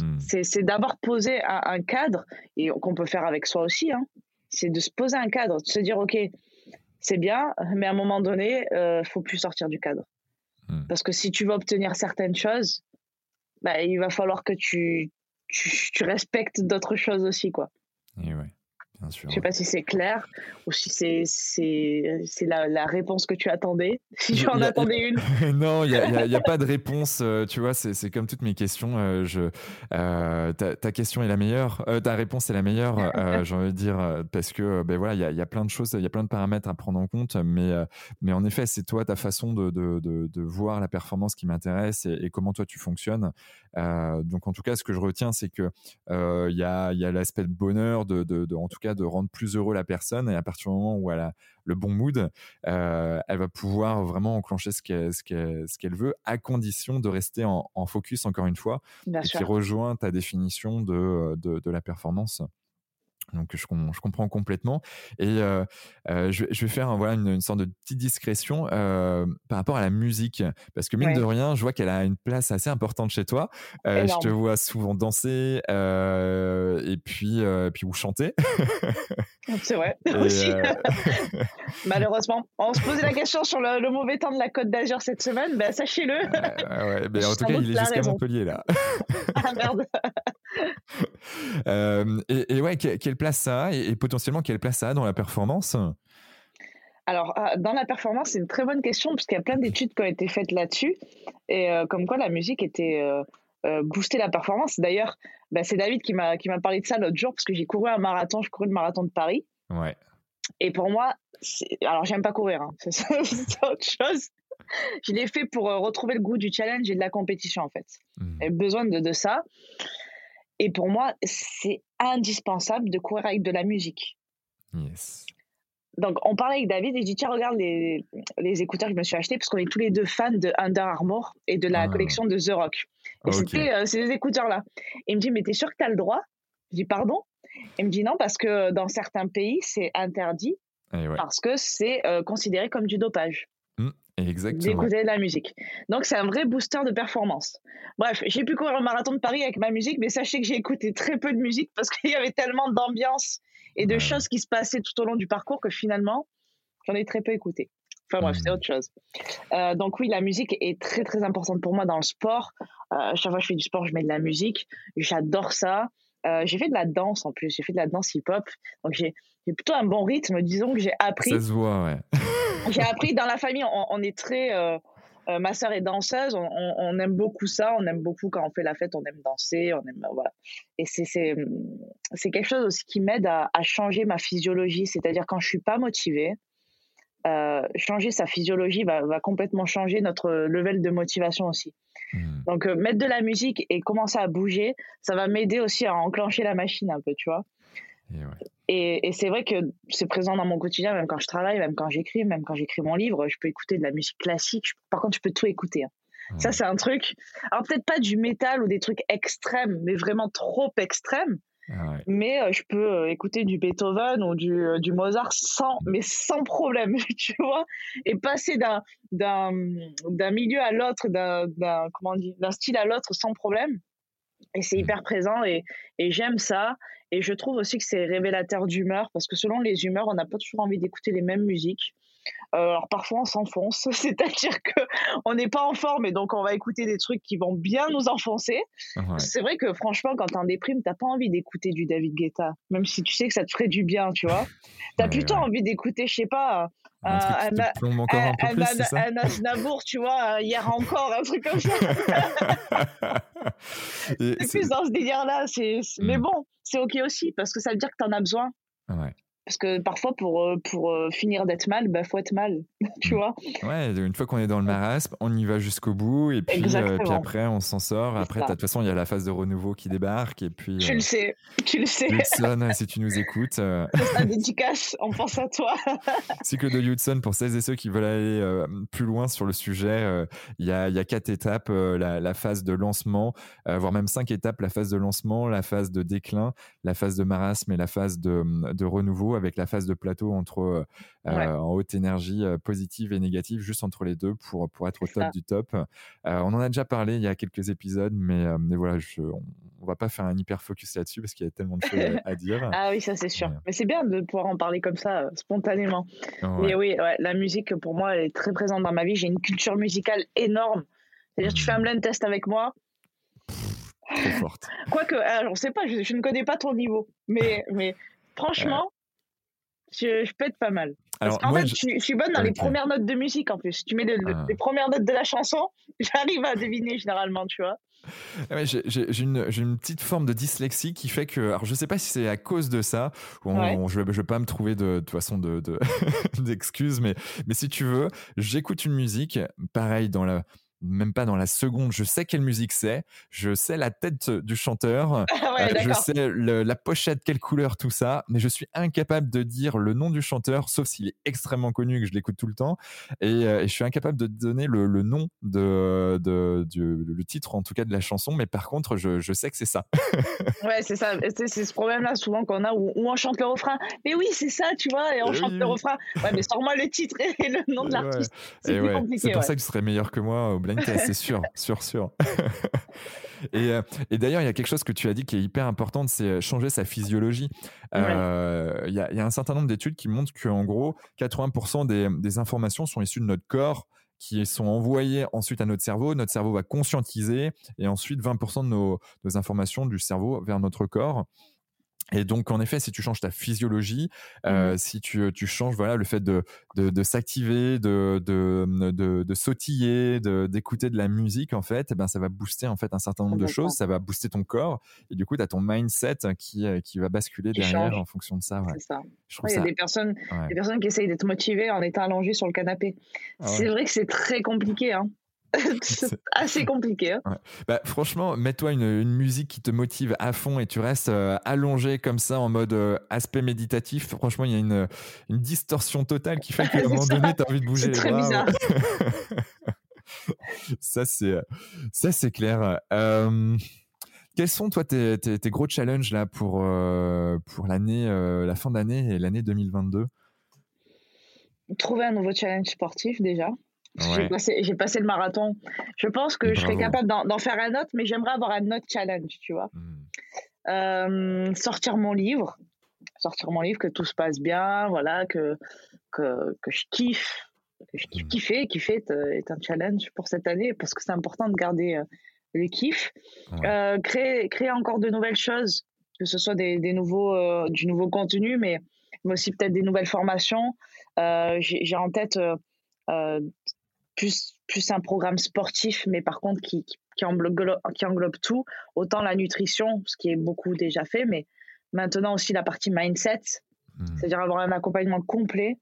S2: Hmm. C'est d'abord poser un, cadre, et qu'on peut faire avec soi aussi, hein. c'est de se poser un cadre, de se dire, OK, c'est bien, mais à un moment donné, il euh, faut plus sortir du cadre. Hmm. Parce que si tu veux obtenir certaines choses, bah, il va falloir que tu, tu, tu respectes d'autres choses aussi. Quoi.
S1: Et ouais. Je
S2: ne sais pas si c'est clair ou si c'est c'est la, la, réponse que tu attendais. [laughs] Si j'en attendais une. [laughs]
S1: non, il n'y a, pas de réponse. Euh, tu vois, c'est comme toutes mes questions. Euh, je, euh, ta, ta, question est la meilleure. ta réponse est la meilleure. J'ai envie de dire parce que ben voilà, il y a, y a, plein de choses, il y a plein de paramètres à prendre en compte. Mais mais en effet, c'est toi ta façon de, de, de, de, voir la performance qui m'intéresse et, et, comment toi tu fonctionnes. Donc en tout cas, ce que je retiens, c'est que il y a, y a l'aspect de bonheur, de, de, en tout cas de rendre plus heureux la personne. Et à partir du moment où elle a le bon mood, euh, elle va pouvoir vraiment enclencher ce qu'elle, ce qu'elle, veut, à condition de rester en, focus, encore une fois, et qui rejoint ta définition de, de la performance. Donc je, je, comprends complètement. Et euh, euh, je, je, vais faire voilà, une, sorte de petite discrétion euh, par rapport à la musique. Parce que mine de rien, je vois qu'elle a une place assez importante chez toi. je te vois souvent danser et puis, puis ou chanter.
S2: C'est vrai. [laughs] [laughs] Aussi. [laughs] Malheureusement. On se posait la question sur le, mauvais temps de la Côte d'Azur cette semaine. Ben, sachez-le.
S1: ouais, mais en tout cas, il est jusqu'à Montpellier là.
S2: ah merde.
S1: Et, et, ouais, quelle place ça a et, potentiellement quelle place ça a dans la performance?
S2: Alors, ah, dans la performance, c'est une très bonne question, puisqu'il y a plein d'études qui ont été faites là-dessus, et comme quoi la musique était euh, euh, booster la performance. D'ailleurs, bah, c'est David qui m'a parlé de ça l'autre jour, parce que j'ai couru un marathon, je couru le marathon de Paris.
S1: Ouais.
S2: Et pour moi, alors j'aime pas courir, hein, [laughs] c'est autre chose. Je l'ai fait pour retrouver le goût du challenge et de la compétition, en fait. Mmh. Besoin de, de ça. Et pour moi, c'est indispensable de courir avec de la musique.
S1: Yes.
S2: Donc, on parlait avec David et je dis tiens, regarde les, les écouteurs que je me suis achetés parce qu'on est tous les deux fans de Under Armour et de la ah. collection de The Rock. Et c'était euh, ces écouteurs-là. Et il me dit mais t'es sûr que t'as le droit? Je dis pardon? Il me dit non, parce que dans certains pays, c'est interdit eh parce que c'est euh, considéré comme du dopage. D'écouter de la musique. Donc c'est un vrai booster de performance. Bref, j'ai pu courir le marathon de Paris avec ma musique, mais sachez que j'ai écouté très peu de musique parce qu'il y avait tellement d'ambiance et de choses qui se passaient tout au long du parcours que finalement, j'en ai très peu écouté. Enfin bref, c'est autre chose. Euh, donc oui, la musique est très très importante pour moi dans le sport. Euh, chaque fois que je fais du sport, je mets de la musique. J'adore ça. Euh, j'ai fait de la danse en plus, j'ai fait de la danse hip-hop. Donc j'ai plutôt un bon rythme, disons que j'ai appris.
S1: Ça se voit, ouais.
S2: J'ai appris dans la famille, on, est très. Euh, Euh, ma sœur est danseuse, on, aime beaucoup ça, on aime beaucoup quand on fait la fête, on aime danser, on aime voilà. Et c'est c'est quelque chose aussi qui m'aide à, changer ma physiologie, c'est-à-dire quand je suis pas motivée, euh, changer sa physiologie va, va, complètement changer notre level de motivation aussi. Hmm. Donc euh, mettre de la musique et commencer à bouger, ça va m'aider aussi à enclencher la machine un peu, tu vois. Et, c'est vrai que c'est présent dans mon quotidien, même quand je travaille, même quand j'écris, même quand j'écris mon livre, je peux écouter de la musique classique. par contre, je peux tout écouter. Hein. Ça, c'est un truc. Alors, peut-être pas du métal ou des trucs extrêmes, mais vraiment trop extrêmes. Ah mais euh, je peux euh, écouter du Beethoven ou du, euh, du, Mozart sans, mais sans problème, [laughs] tu vois, et passer d'un, d'un, d'un milieu à l'autre, d'un, d'un, comment d'un style à l'autre sans problème. Et c'est mmh. hyper présent et, et j'aime ça. Et je trouve aussi que c'est révélateur d'humeur parce que selon les humeurs, on n'a pas toujours envie d'écouter les mêmes musiques. Euh, alors parfois on s'enfonce, [laughs] c'est-à-dire que on n'est pas en forme et donc on va écouter des trucs qui vont bien nous enfoncer. C'est vrai que franchement, quand t'es en déprime, t'as pas envie d'écouter du David Guetta, même si tu sais que ça te ferait du bien, tu vois. T'as plutôt envie d'écouter, je sais pas, un, Aznavour, tu vois, hier encore, un truc comme ça. [laughs] c'est plus dans ce délire-là. Mais hmm. bon, c'est OK aussi, parce que ça veut dire que tu en as besoin. Ouais. Parce que parfois, pour, euh, pour euh, finir d'être mal, il bah, faut être mal, [laughs] tu mm. vois.
S1: Ouais, une fois qu'on est dans le marasme, on y va jusqu'au bout, et puis, euh, puis après, on s'en sort. Après, de toute façon, il y a la phase de renouveau qui débarque, et puis...
S2: Tu le sais, tu le sais.
S1: Hudson, si tu nous [laughs] écoutes... Euh...
S2: un [laughs] dédicace, on pense à toi.
S1: Cycle de Hudson, pour celles et ceux qui veulent aller plus loin sur le sujet, il y, a, y a quatre étapes, la, la, phase de lancement, voire même cinq étapes, la phase de lancement, la phase de déclin, la phase de marasme et la phase de, de renouveau avec la phase de plateau entre euh, euh, en haute énergie euh, positive et négative, juste entre les deux pour, pour être au top du top. on en a déjà parlé il y a quelques épisodes, mais, mais voilà, je, on, va pas faire un hyper focus là-dessus parce qu'il y a tellement de choses à, dire. [laughs]
S2: Ah oui, ça c'est sûr. Mais c'est bien de pouvoir en parler comme ça, spontanément. Mais oui, la musique pour moi elle est très présente dans ma vie. J'ai une culture musicale énorme. C'est-à-dire, tu fais un mmh. blend test avec moi,
S1: Trop forte. [laughs]
S2: Quoique, alors, je sais pas, je, je, ne connais pas ton niveau, mais, mais franchement, je, peux être pas mal. Parce qu'en fait, je, suis bonne dans les premières notes de musique en plus. Tu mets ah. les premières notes de la chanson, [laughs] j'arrive à deviner généralement, tu vois.
S1: J'ai une, une, petite forme de dyslexie qui fait que, alors je sais pas si c'est à cause de ça, ou je, ne vais pas me trouver de, toute façon [laughs] d'excuses, de, mais, mais si tu veux, j'écoute une musique, pareil dans la même pas dans la seconde, je sais quelle musique c'est, je sais la tête du chanteur, [laughs] ah euh, je sais la pochette, quelle couleur, tout ça, mais je suis incapable de dire le nom du chanteur, sauf s'il est extrêmement connu que je l'écoute tout le temps, et, euh, je suis incapable de donner le, nom de, du, le titre en tout cas de la chanson, mais par contre je, je sais que c'est ça. [laughs]
S2: ouais, c'est ça, c'est ce problème-là souvent qu'on a où, on chante le refrain, mais oui c'est ça, tu vois, et on chante le refrain, ouais mais sors-moi le titre et le nom de l'artiste, c'est compliqué.
S1: C'est pour ça que tu serais meilleur que moi c'est sûr, [laughs] sûr, sûr. [laughs] Euh, et, d'ailleurs, il y a quelque chose que tu as dit qui est hyper important, c'est euh, changer sa physiologie. Euh, il y, a, un certain nombre d'études qui montrent qu'en gros, 80% des, informations sont issues de notre corps qui sont envoyées ensuite à notre cerveau. Notre cerveau va conscientiser et ensuite 20% de nos, nos informations du cerveau vers notre corps. Et donc, en effet, si tu changes ta physiologie, euh, mmh si tu, tu, changes voilà, le fait de, de, de s'activer, de, de, de, de sautiller, d'écouter de, la musique, en fait, eh ben, ça va booster en fait, un certain nombre de choses, ça va booster ton corps. Et du coup, tu as ton mindset qui, euh, qui va basculer derrière en fonction de ça. Ouais.
S2: ça. il y a des personnes, des personnes qui essayent d'être motivées en étant allongées sur le canapé. Ah c'est vrai que c'est très compliqué. Hein. [laughs] c'est assez compliqué. Hein.
S1: Bah, franchement, mets-toi une, musique qui te motive à fond et tu restes euh, allongé comme ça en mode euh, aspect méditatif. Franchement, il y a une, une, distorsion totale qui fait [laughs] qu'à un moment donné, tu as envie de bouger.
S2: C'est très bizarre. [laughs]
S1: ça, c'est, ça, c'est clair. Euh, quels sont, toi, tes, tes, tes, gros challenges là, pour, pour l'année, la fin d'année et l'année 2022
S2: Trouver un nouveau challenge sportif déjà. J'ai passé, le marathon. Je pense que je serais capable d'en faire un autre, mais j'aimerais avoir un autre challenge, tu vois. Hmm. Euh, sortir mon livre, sortir mon livre, que tout se passe bien, voilà, que, que, que je kiffe, que je kiffe hmm. kiffer. Kiffer est, un challenge pour cette année parce que c'est important de garder euh, le kiff. Euh, créer, créer encore de nouvelles choses, que ce soit des, des nouveaux, du nouveau contenu, mais, mais aussi peut-être des nouvelles formations. J'ai en tête plus, plus un programme sportif, mais par contre qui, qui, englobe, qui englobe tout, autant la nutrition, ce qui est beaucoup déjà fait, mais maintenant aussi la partie mindset, hmm. c'est-à-dire avoir un accompagnement complet.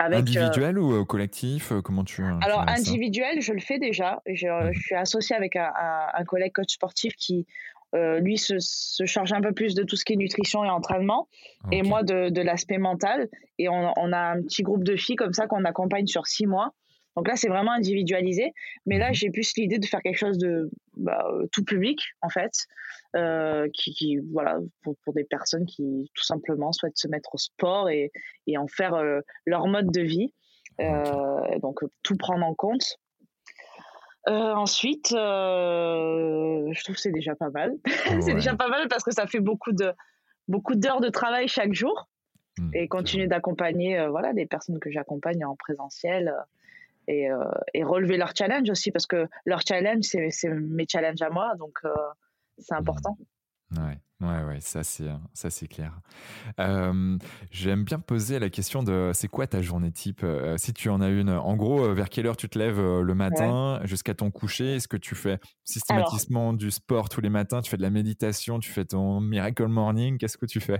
S1: Avec, individuel ou collectif Comment tu
S2: Alors individuel, je le fais déjà. Je, hmm. je suis associée avec un, un, collègue coach sportif qui euh, lui se, se, charge un peu plus de tout ce qui est nutrition et entraînement, et moi de, de l'aspect mental. Et on, on, a un petit groupe de filles comme ça qu'on accompagne sur six mois. Donc là, c'est vraiment individualisé. Mais là, mhm. j'ai plus l'idée de faire quelque chose de bah, euh, tout public, en fait, euh, qui, qui, voilà, pour, pour, des personnes qui tout simplement souhaitent se mettre au sport et, et en faire euh, leur mode de vie. Euh, donc tout prendre en compte. Euh, ensuite, euh, je trouve que c'est déjà pas mal. [laughs] c'est déjà pas mal parce que ça fait beaucoup de beaucoup d'heures de travail chaque jour mmh, et continuer d'accompagner voilà des personnes que j'accompagne en présentiel et, et, relever leurs challenges aussi parce que leur challenge c'est mes challenges à moi donc c'est mmh. important.
S1: Ouais, ouais, ça c'est ça c'est clair. J'aime bien poser la question de c'est quoi ta journée type? Si tu en as une. En gros, vers quelle heure tu te lèves le matin jusqu'à ton coucher? Est-ce que tu fais systématiquement du sport tous les matins? Tu fais de la méditation? Tu fais ton miracle morning? Qu'est-ce que tu fais?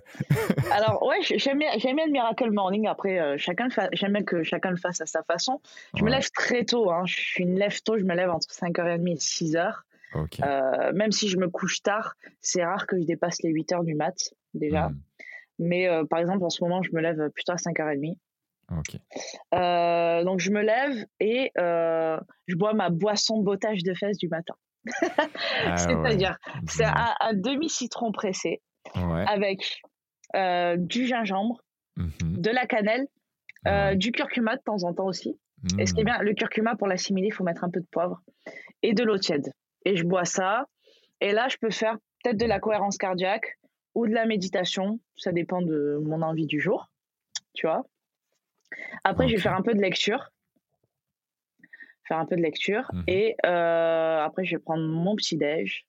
S2: Alors ouais, [laughs] j'aime bien, bien, le miracle morning. Après, chacun j'aime bien que chacun le fasse à sa façon. Je me lève très tôt. Hein. Je suis une lève tôt. Je me lève entre 5h30 et 6h. Euh, même si je me couche tard, c'est rare que je dépasse les 8 heures du mat, déjà. Hmm. Mais euh, par exemple, en ce moment, je me lève plutôt à 5h30. Euh, donc, je me lève et je bois ma boisson bottage de fesses du matin. Ah [laughs] C'est-à-dire, c'est un, demi-citron pressé avec du gingembre, mhm. de la cannelle, du curcuma de temps en temps aussi. Et ce qui est hmm. bien, le curcuma, pour l'assimiler, il faut mettre un peu de poivre et de l'eau tiède et je bois ça. Et là, je peux faire peut-être de la cohérence cardiaque ou de la méditation. Ça dépend de mon envie du jour, tu vois. Après, je vais faire un peu de lecture. Faire un peu de lecture. Mhm. Et euh, après, je vais prendre mon petit-déj.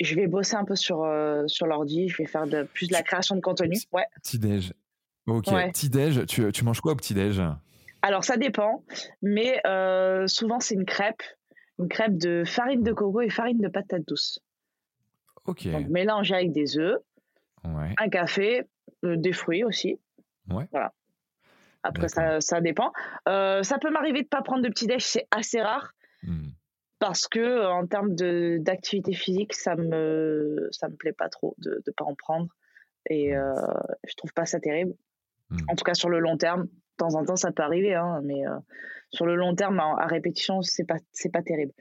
S2: Je vais bosser un peu sur, euh, sur l'ordi. Je vais faire de, plus de la création de contenu. Ouais.
S1: Petit-déj. Ok. Petit-déj, tu, tu, manges quoi au petit-déj?
S2: Alors, ça dépend. Mais euh, souvent, c'est une crêpe une crêpe de farine de coco et farine de patate douce.
S1: Ok.
S2: Donc mélangé avec des œufs, un café, euh, des fruits aussi.
S1: Ouais.
S2: Voilà. Après, ça, ça, dépend. Euh, ça peut m'arriver de ne pas prendre de petit déj, c'est assez rare. Hmm. Parce que euh, en termes d'activité physique, ça me ça me plaît pas trop de ne pas en prendre et euh, je trouve pas ça terrible. Hmm. En tout cas sur le long terme, de temps en temps, ça peut arriver, hein, mais euh, sur le long terme, à, répétition, c'est pas c'est pas terrible.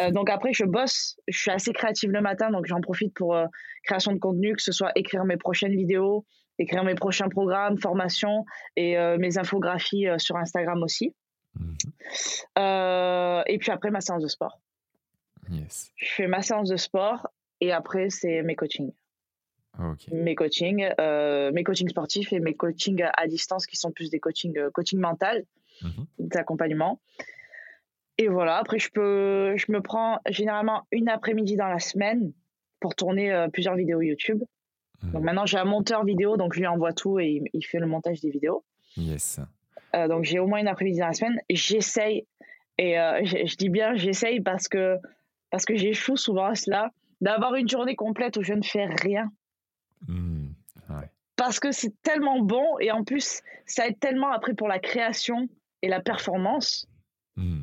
S2: Euh, donc après, je bosse, je suis assez créative le matin, donc j'en profite pour euh, création de contenu, que ce soit écrire mes prochaines vidéos, écrire mes prochains programmes, formations et mes infographies sur Instagram aussi. Mhm. et puis après, ma séance de sport.
S1: Yes.
S2: Je fais ma séance de sport et après, c'est mes coachings. Mes coachings, euh, mes coachings sportifs et mes coachings à distance qui sont plus des coachings euh, coaching mental, mhm. d'accompagnement. Et voilà, après je peux je me prends généralement une après-midi dans la semaine pour tourner euh, plusieurs vidéos YouTube. Mhm. Donc maintenant j'ai un monteur vidéo donc je lui envoie tout et il, fait le montage des vidéos.
S1: Yes.
S2: donc j'ai au moins une après-midi dans la semaine. J'essaye et je, je, dis bien j'essaye parce que parce que j'échoue souvent à cela d'avoir une journée complète où je ne fais rien
S1: Mmh,
S2: Parce que c'est tellement bon et en plus, ça aide tellement après pour la création et la performance. Mmh.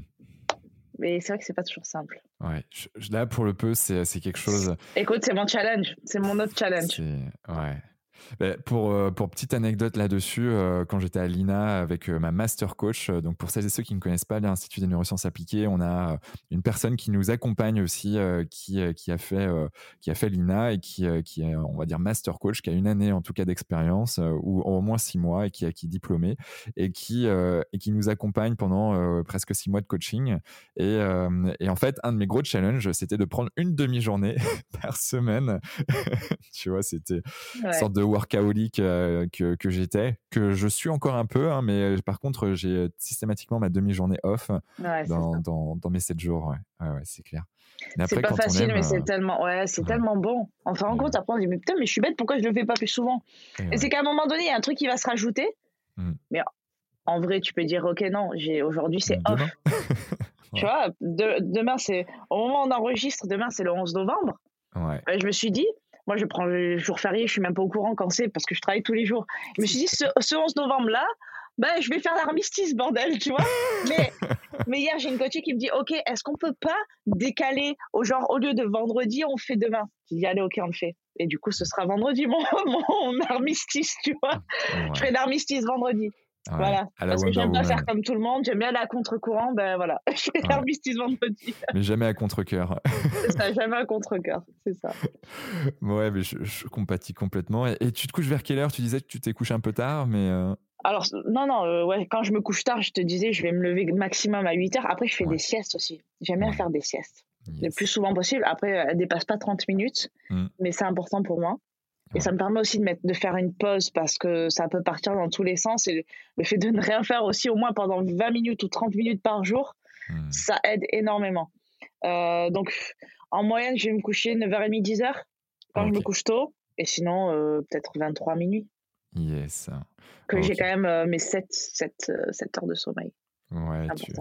S2: Mais c'est vrai que c'est pas toujours simple.
S1: Ouais, là pour le peu, c'est quelque chose.
S2: Écoute, c'est mon challenge, c'est mon autre challenge.
S1: Ouais, pour, euh, pour petite anecdote là-dessus, euh, quand j'étais à l'INA avec euh, ma master coach, donc pour celles et ceux qui ne connaissent pas l'Institut des neurosciences appliquées, on a une personne qui nous accompagne aussi, qui, qui a fait, qui a fait l'INA et qui, qui est, on va dire, master coach, qui a une année en tout cas d'expérience, ou au moins six mois, et qui, qui est diplômé, et qui, et qui nous accompagne pendant presque six mois de coaching. Et, et en fait, un de mes gros challenges, c'était de prendre une demi-journée [laughs] par semaine. [laughs] tu vois, c'était une sorte de workaholic euh, que, que j'étais, que je suis encore un peu, hein, mais euh, par contre, j'ai systématiquement ma demi-journée off dans, dans, dans, mes 7 jours. Ouais, ouais, c'est clair.
S2: C'est pas facile, mais c'est euh, tellement, ouais, c'est tellement bon. Enfin, en compte, après, on dit, mais putain, mais je suis bête, pourquoi je le fais pas plus souvent? Et, c'est qu'à un moment donné, il y a un truc qui va se rajouter, mmh. mais en vrai, tu peux dire, ok, non, j'ai aujourd'hui c'est off. [laughs] tu vois, demain c'est au moment où on enregistre, demain c'est le 11 novembre. Ouais. je me suis dit, moi je prends le jour férié, je suis même pas au courant quand c'est parce que je travaille tous les jours. Je me suis dit, ce, ce 11 novembre là, ben, je vais faire l'armistice, bordel, tu vois. [laughs] Mais, mais hier, j'ai une coachée qui me dit, OK, est-ce qu'on peut pas décaler au genre, au lieu de vendredi, on fait demain? Je dis, allez, OK, on le fait. Et du coup, ce sera vendredi, mon, [laughs] mon armistice, tu vois. Je ferai l'armistice vendredi. Voilà. Parce que j'aime pas faire comme tout le monde, j'aime bien aller à contre-courant, ben voilà. [laughs] Je fais l'armistice vendredi. [laughs]
S1: Mais jamais à contre-coeur.
S2: c'est ça, [laughs] jamais à contre-coeur, c'est ça.
S1: Ouais, mais je, compatis complètement. Et, tu te couches vers quelle heure? Tu disais que tu t'es couché un peu tard, mais. Euh,
S2: alors, non, non, euh, ouais, quand je me couche tard, je te disais, je vais me lever maximum à 8 heures. Après, je fais des siestes aussi. J'aime bien faire des siestes. Le plus souvent possible. Après, elles ne dépassent pas 30 minutes, mm. mais c'est important pour moi. Et ça me permet aussi de, mettre, de faire une pause parce que ça peut partir dans tous les sens. Et le, fait de ne rien faire aussi, au moins pendant 20 minutes ou 30 minutes par jour, mm. ça aide énormément. Euh, donc, en moyenne, je vais me coucher 9h30, 10h quand je me couche tôt. Et sinon, euh, peut-être 23 minuit.
S1: Yes.
S2: Que j'ai quand même euh, mes 7, 7, 7, heures de sommeil.
S1: Ouais, tu...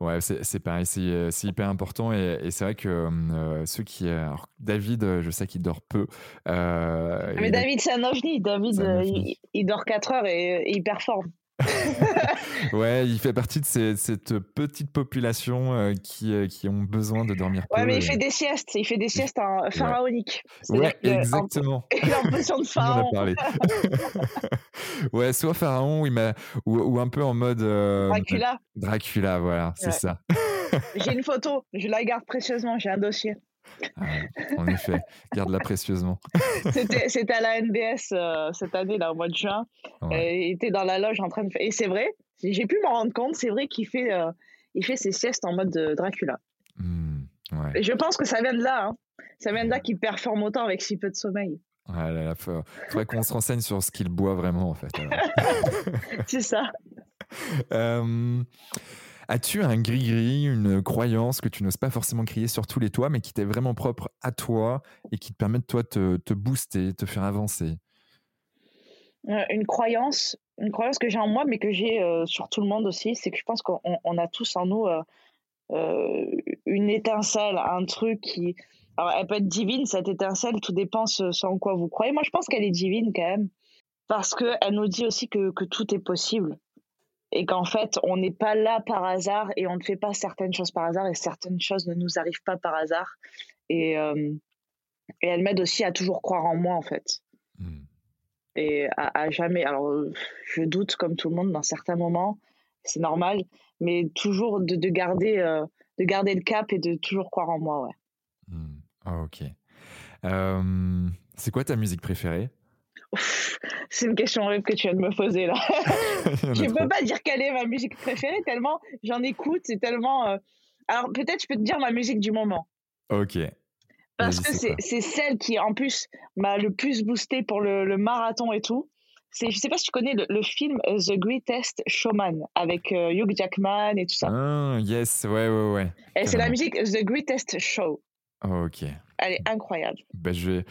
S1: ouais c'est pareil, c'est euh, hyper important. Et, et c'est vrai que euh, ceux qui. Alors, David, je sais qu'il dort peu.
S2: Ah, mais David, c'est un ovni. David, il, il, dort 4 heures et, et il performe. [laughs]
S1: ouais, il fait partie de cette petite population euh, qui, euh, qui ont besoin de dormir
S2: Ouais, mais il fait des siestes, il fait des siestes en pharaonique.
S1: Ouais, exactement. [laughs]
S2: il est en position de [laughs] pharaon.
S1: ouais, soit pharaon ou, ou, un peu en mode. Euh,
S2: Dracula.
S1: Dracula, voilà, c'est ça.
S2: j'ai une photo, je la garde précieusement, j'ai un dossier.
S1: Ah en effet, garde-la précieusement.
S2: C'était [laughs] à la NBS euh, cette année, là, au mois de juin. il était dans la loge en train de faire. Et c'est vrai, j'ai pu m'en rendre compte, c'est vrai qu'il fait, euh, il fait ses siestes en mode Dracula. Mmh, Et je pense que ça vient de là. Hein. Ça vient de là qu'il performe autant avec si peu de sommeil.
S1: Ah là là, faudrait qu'on se renseigne sur ce qu'il boit vraiment, en fait. [laughs]
S2: c'est ça. [laughs]
S1: Euh, As-tu un gris-gris, une croyance que tu n'oses pas forcément crier sur tous les toits, mais qui t'est vraiment propre à toi et qui te permet de toi te, te booster, te faire avancer?
S2: Euh, Une croyance, une croyance que j'ai en moi, mais que j'ai euh, sur tout le monde aussi, c'est que je pense qu'on a tous en nous euh, une étincelle, un truc qui. Alors, elle peut être divine, cette étincelle, tout dépend ce, en quoi vous croyez. Moi, je pense qu'elle est divine quand même, parce qu'elle nous dit aussi que, que tout est possible et qu'en fait, on n'est pas là par hasard et on ne fait pas certaines choses par hasard et certaines choses ne nous arrivent pas par hasard. Et, euh, et elle m'aide aussi à toujours croire en moi, en fait. Hmm. Et à, jamais. Alors, je doute comme tout le monde dans certains moments, c'est normal, mais toujours de, de garder, euh, de garder le cap et de toujours croire en moi, ouais.
S1: Ah, ok. Euh, c'est quoi ta musique préférée?
S2: C'est une question que tu viens de me poser là. [laughs] je ne peux pas dire quelle est ma musique préférée tellement j'en écoute, c'est tellement. Euh, alors peut-être je peux te dire ma musique du moment.
S1: Ok.
S2: Parce que c'est celle qui en plus m'a le plus boosté pour le, marathon et tout. C'est, je sais pas si tu connais le, film euh, The Greatest Showman avec euh, Hugh Jackman et tout ça.
S1: Ah, yes, ouais, ouais, ouais.
S2: Et c'est la musique The Greatest Show.
S1: ok.
S2: Elle est incroyable.
S1: Ben, je vais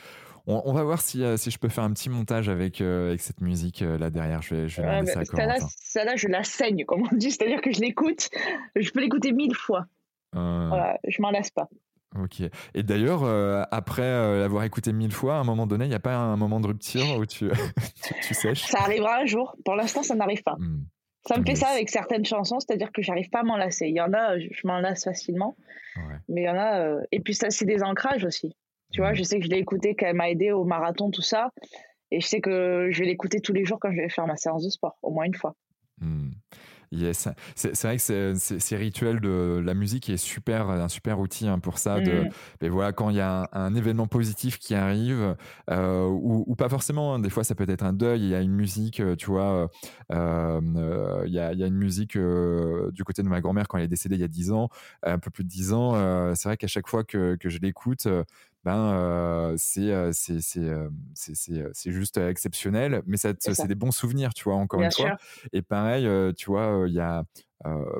S1: on, va voir si, euh, si, je peux faire un petit montage avec, euh, avec cette musique euh, là derrière. Je vais, je vais ouais, ça
S2: ça là, je la saigne, comme on dit. C'est-à-dire que je l'écoute, je peux l'écouter mille fois. Voilà, je m'en lasse pas.
S1: Ok. Et d'ailleurs, après l'avoir écouté mille fois, à un moment donné, il n'y a pas un moment de rupture où tu, [laughs] tu, sèches?
S2: Ça arrivera un jour. Pour l'instant, ça n'arrive pas. Hmm. Ça me fait ça avec certaines chansons, c'est-à-dire que j'arrive pas à m'en lasser. Il y en a, je, m'en lasse facilement. Mais il y en a. et puis, ça, c'est des ancrages aussi. Tu vois, je sais que je l'ai écouté quand elle m'a aidé au marathon, tout ça. Et je sais que je vais l'écouter tous les jours quand je vais faire ma séance de sport, au moins une fois.
S1: Hmm. Yes, c'est vrai que ces rituels de la musique est super, un super outil hein, pour ça. De, mais mm. ben voilà, quand il y a un, événement positif qui arrive, euh, ou, pas forcément, hein, des fois ça peut être un deuil, il y a une musique, euh, tu vois, euh, il, y a, il, y a, une musique du côté de ma grand-mère quand elle est décédée il y a 10 ans, un peu plus de 10 ans. c'est vrai qu'à chaque fois que, que je l'écoute, ben c'est c'est juste exceptionnel mais c'est des bons souvenirs tu vois encore une fois et pareil tu vois il y a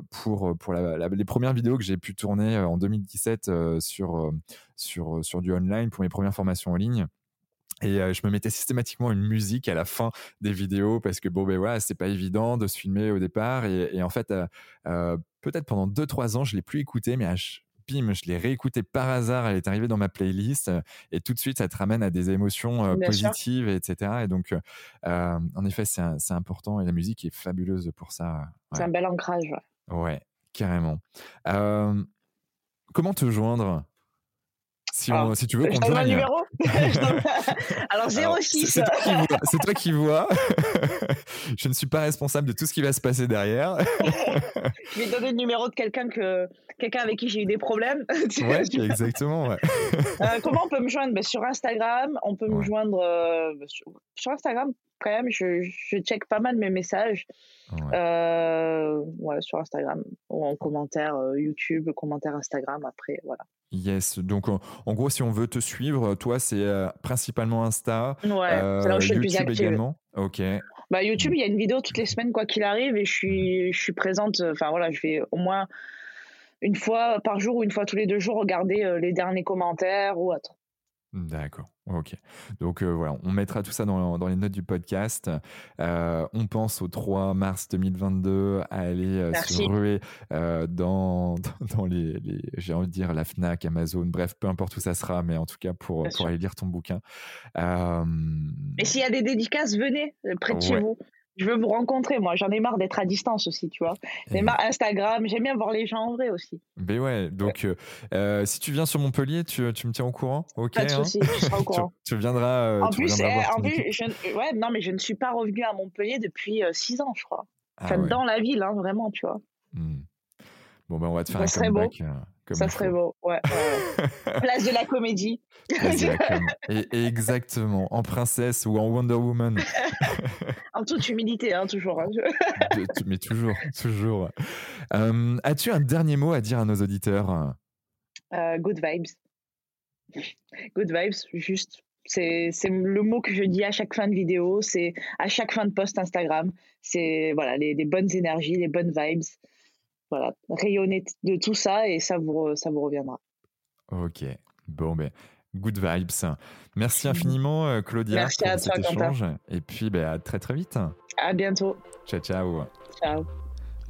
S1: pour pour les premières vidéos que j'ai pu tourner en 2017 sur sur sur du online pour mes premières formations en ligne Et je me mettais systématiquement une musique à la fin des vidéos parce que bon, ben voilà, c'est pas évident de se filmer au départ. Et, en fait, peut-être pendant 2-3 ans, je l'ai plus écouté, mais à, bim, je l'ai réécouté par hasard, elle est arrivée dans ma playlist et tout de suite, ça te ramène à des émotions positives, etc. Et donc, en effet, c'est important et la musique est fabuleuse pour ça.
S2: C'est un bel ancrage.
S1: Ouais, carrément. comment te joindre si, si, tu veux qu'on te
S2: joigne. numéro [laughs] Alors 06.
S1: C'est toi, qui vois. [laughs] je ne suis pas responsable de tout ce qui va se passer derrière. [laughs]
S2: je vais donner le numéro de quelqu'un que quelqu'un avec qui j'ai eu des problèmes.
S1: ouais, exactement. Ouais.
S2: Euh, comment on peut me joindre? Ben, Sur Instagram, on peut me joindre euh, sur, Instagram quand même. Je, je check pas mal mes messages. Euh, sur Instagram ou en commentaire YouTube, commentaire Instagram après, voilà.
S1: Yes, donc en, gros, si on veut te suivre, toi, c'est principalement Insta.
S2: Ouais, là où je suis
S1: YouTube plus également? Ok.
S2: Bah, YouTube, il y a une vidéo toutes les semaines, quoi qu'il arrive, et je suis, je suis présente. Enfin voilà, je vais au moins une fois par jour ou une fois tous les deux jours regarder euh, les derniers commentaires ou autre.
S1: D'accord, ok. Donc euh, voilà, on mettra tout ça dans, dans les notes du podcast. Euh, on pense au 3 mars 2022 à aller se ruer dans, [laughs] dans les, les j'ai envie de dire la FNAC, Amazon, bref, peu importe où ça sera, mais en tout cas pour, pour aller lire ton bouquin.
S2: Et s'il y a des dédicaces, venez près de chez vous je veux vous rencontrer, moi. J'en ai marre d'être à distance aussi, tu vois. J'en ai marre Instagram. J'aime bien voir les gens en vrai aussi.
S1: Mais ouais, donc euh, euh, si tu viens sur Montpellier, tu, tu me tiens au courant?
S2: Ok. Pas de hein [laughs] tu seras au courant.
S1: tu, viendras. Euh,
S2: en plus, eh, en plus je, ouais, non, mais je ne suis pas revenu à Montpellier depuis 6 ans, je crois. Ah enfin, dans la ville, hein, vraiment, tu vois. Hmm.
S1: Bon, ben, on va te faire un comeback.
S2: Beau ça serait beau, ouais. [laughs] Place de la comédie. [laughs]
S1: Et, exactement, en princesse ou en Wonder Woman.
S2: En toute humilité, hein, toujours. Hein.
S1: Mais toujours, [laughs] toujours. Euh, as-tu un dernier mot à dire à nos auditeurs?
S2: Euh, Good vibes. Good vibes, juste. C'est le mot que je dis à chaque fin de vidéo, c'est à chaque fin de post Instagram. C'est voilà, les, les bonnes énergies, les bonnes vibes voilà, rayonner de tout ça et ça vous, ça vous reviendra.
S1: Ok, bon, ben, good vibes. Merci infiniment, euh, Claudia,
S2: Merci à toi, cet échange.
S1: Et puis, ben, à très très vite.
S2: À bientôt.
S1: Ciao, ciao.
S2: Ciao.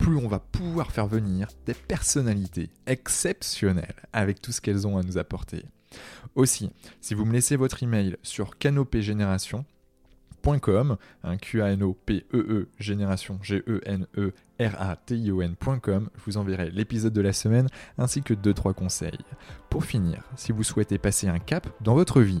S1: plus on va pouvoir faire venir des personnalités exceptionnelles avec tout ce qu'elles ont à nous apporter. Aussi, si vous me laissez votre email sur canopégénération.com, un Q A N O P E E génération G E N E R A T I O N.com, je vous enverrai l'épisode de la semaine ainsi que 2 3 conseils. Pour finir, si vous souhaitez passer un cap dans votre vie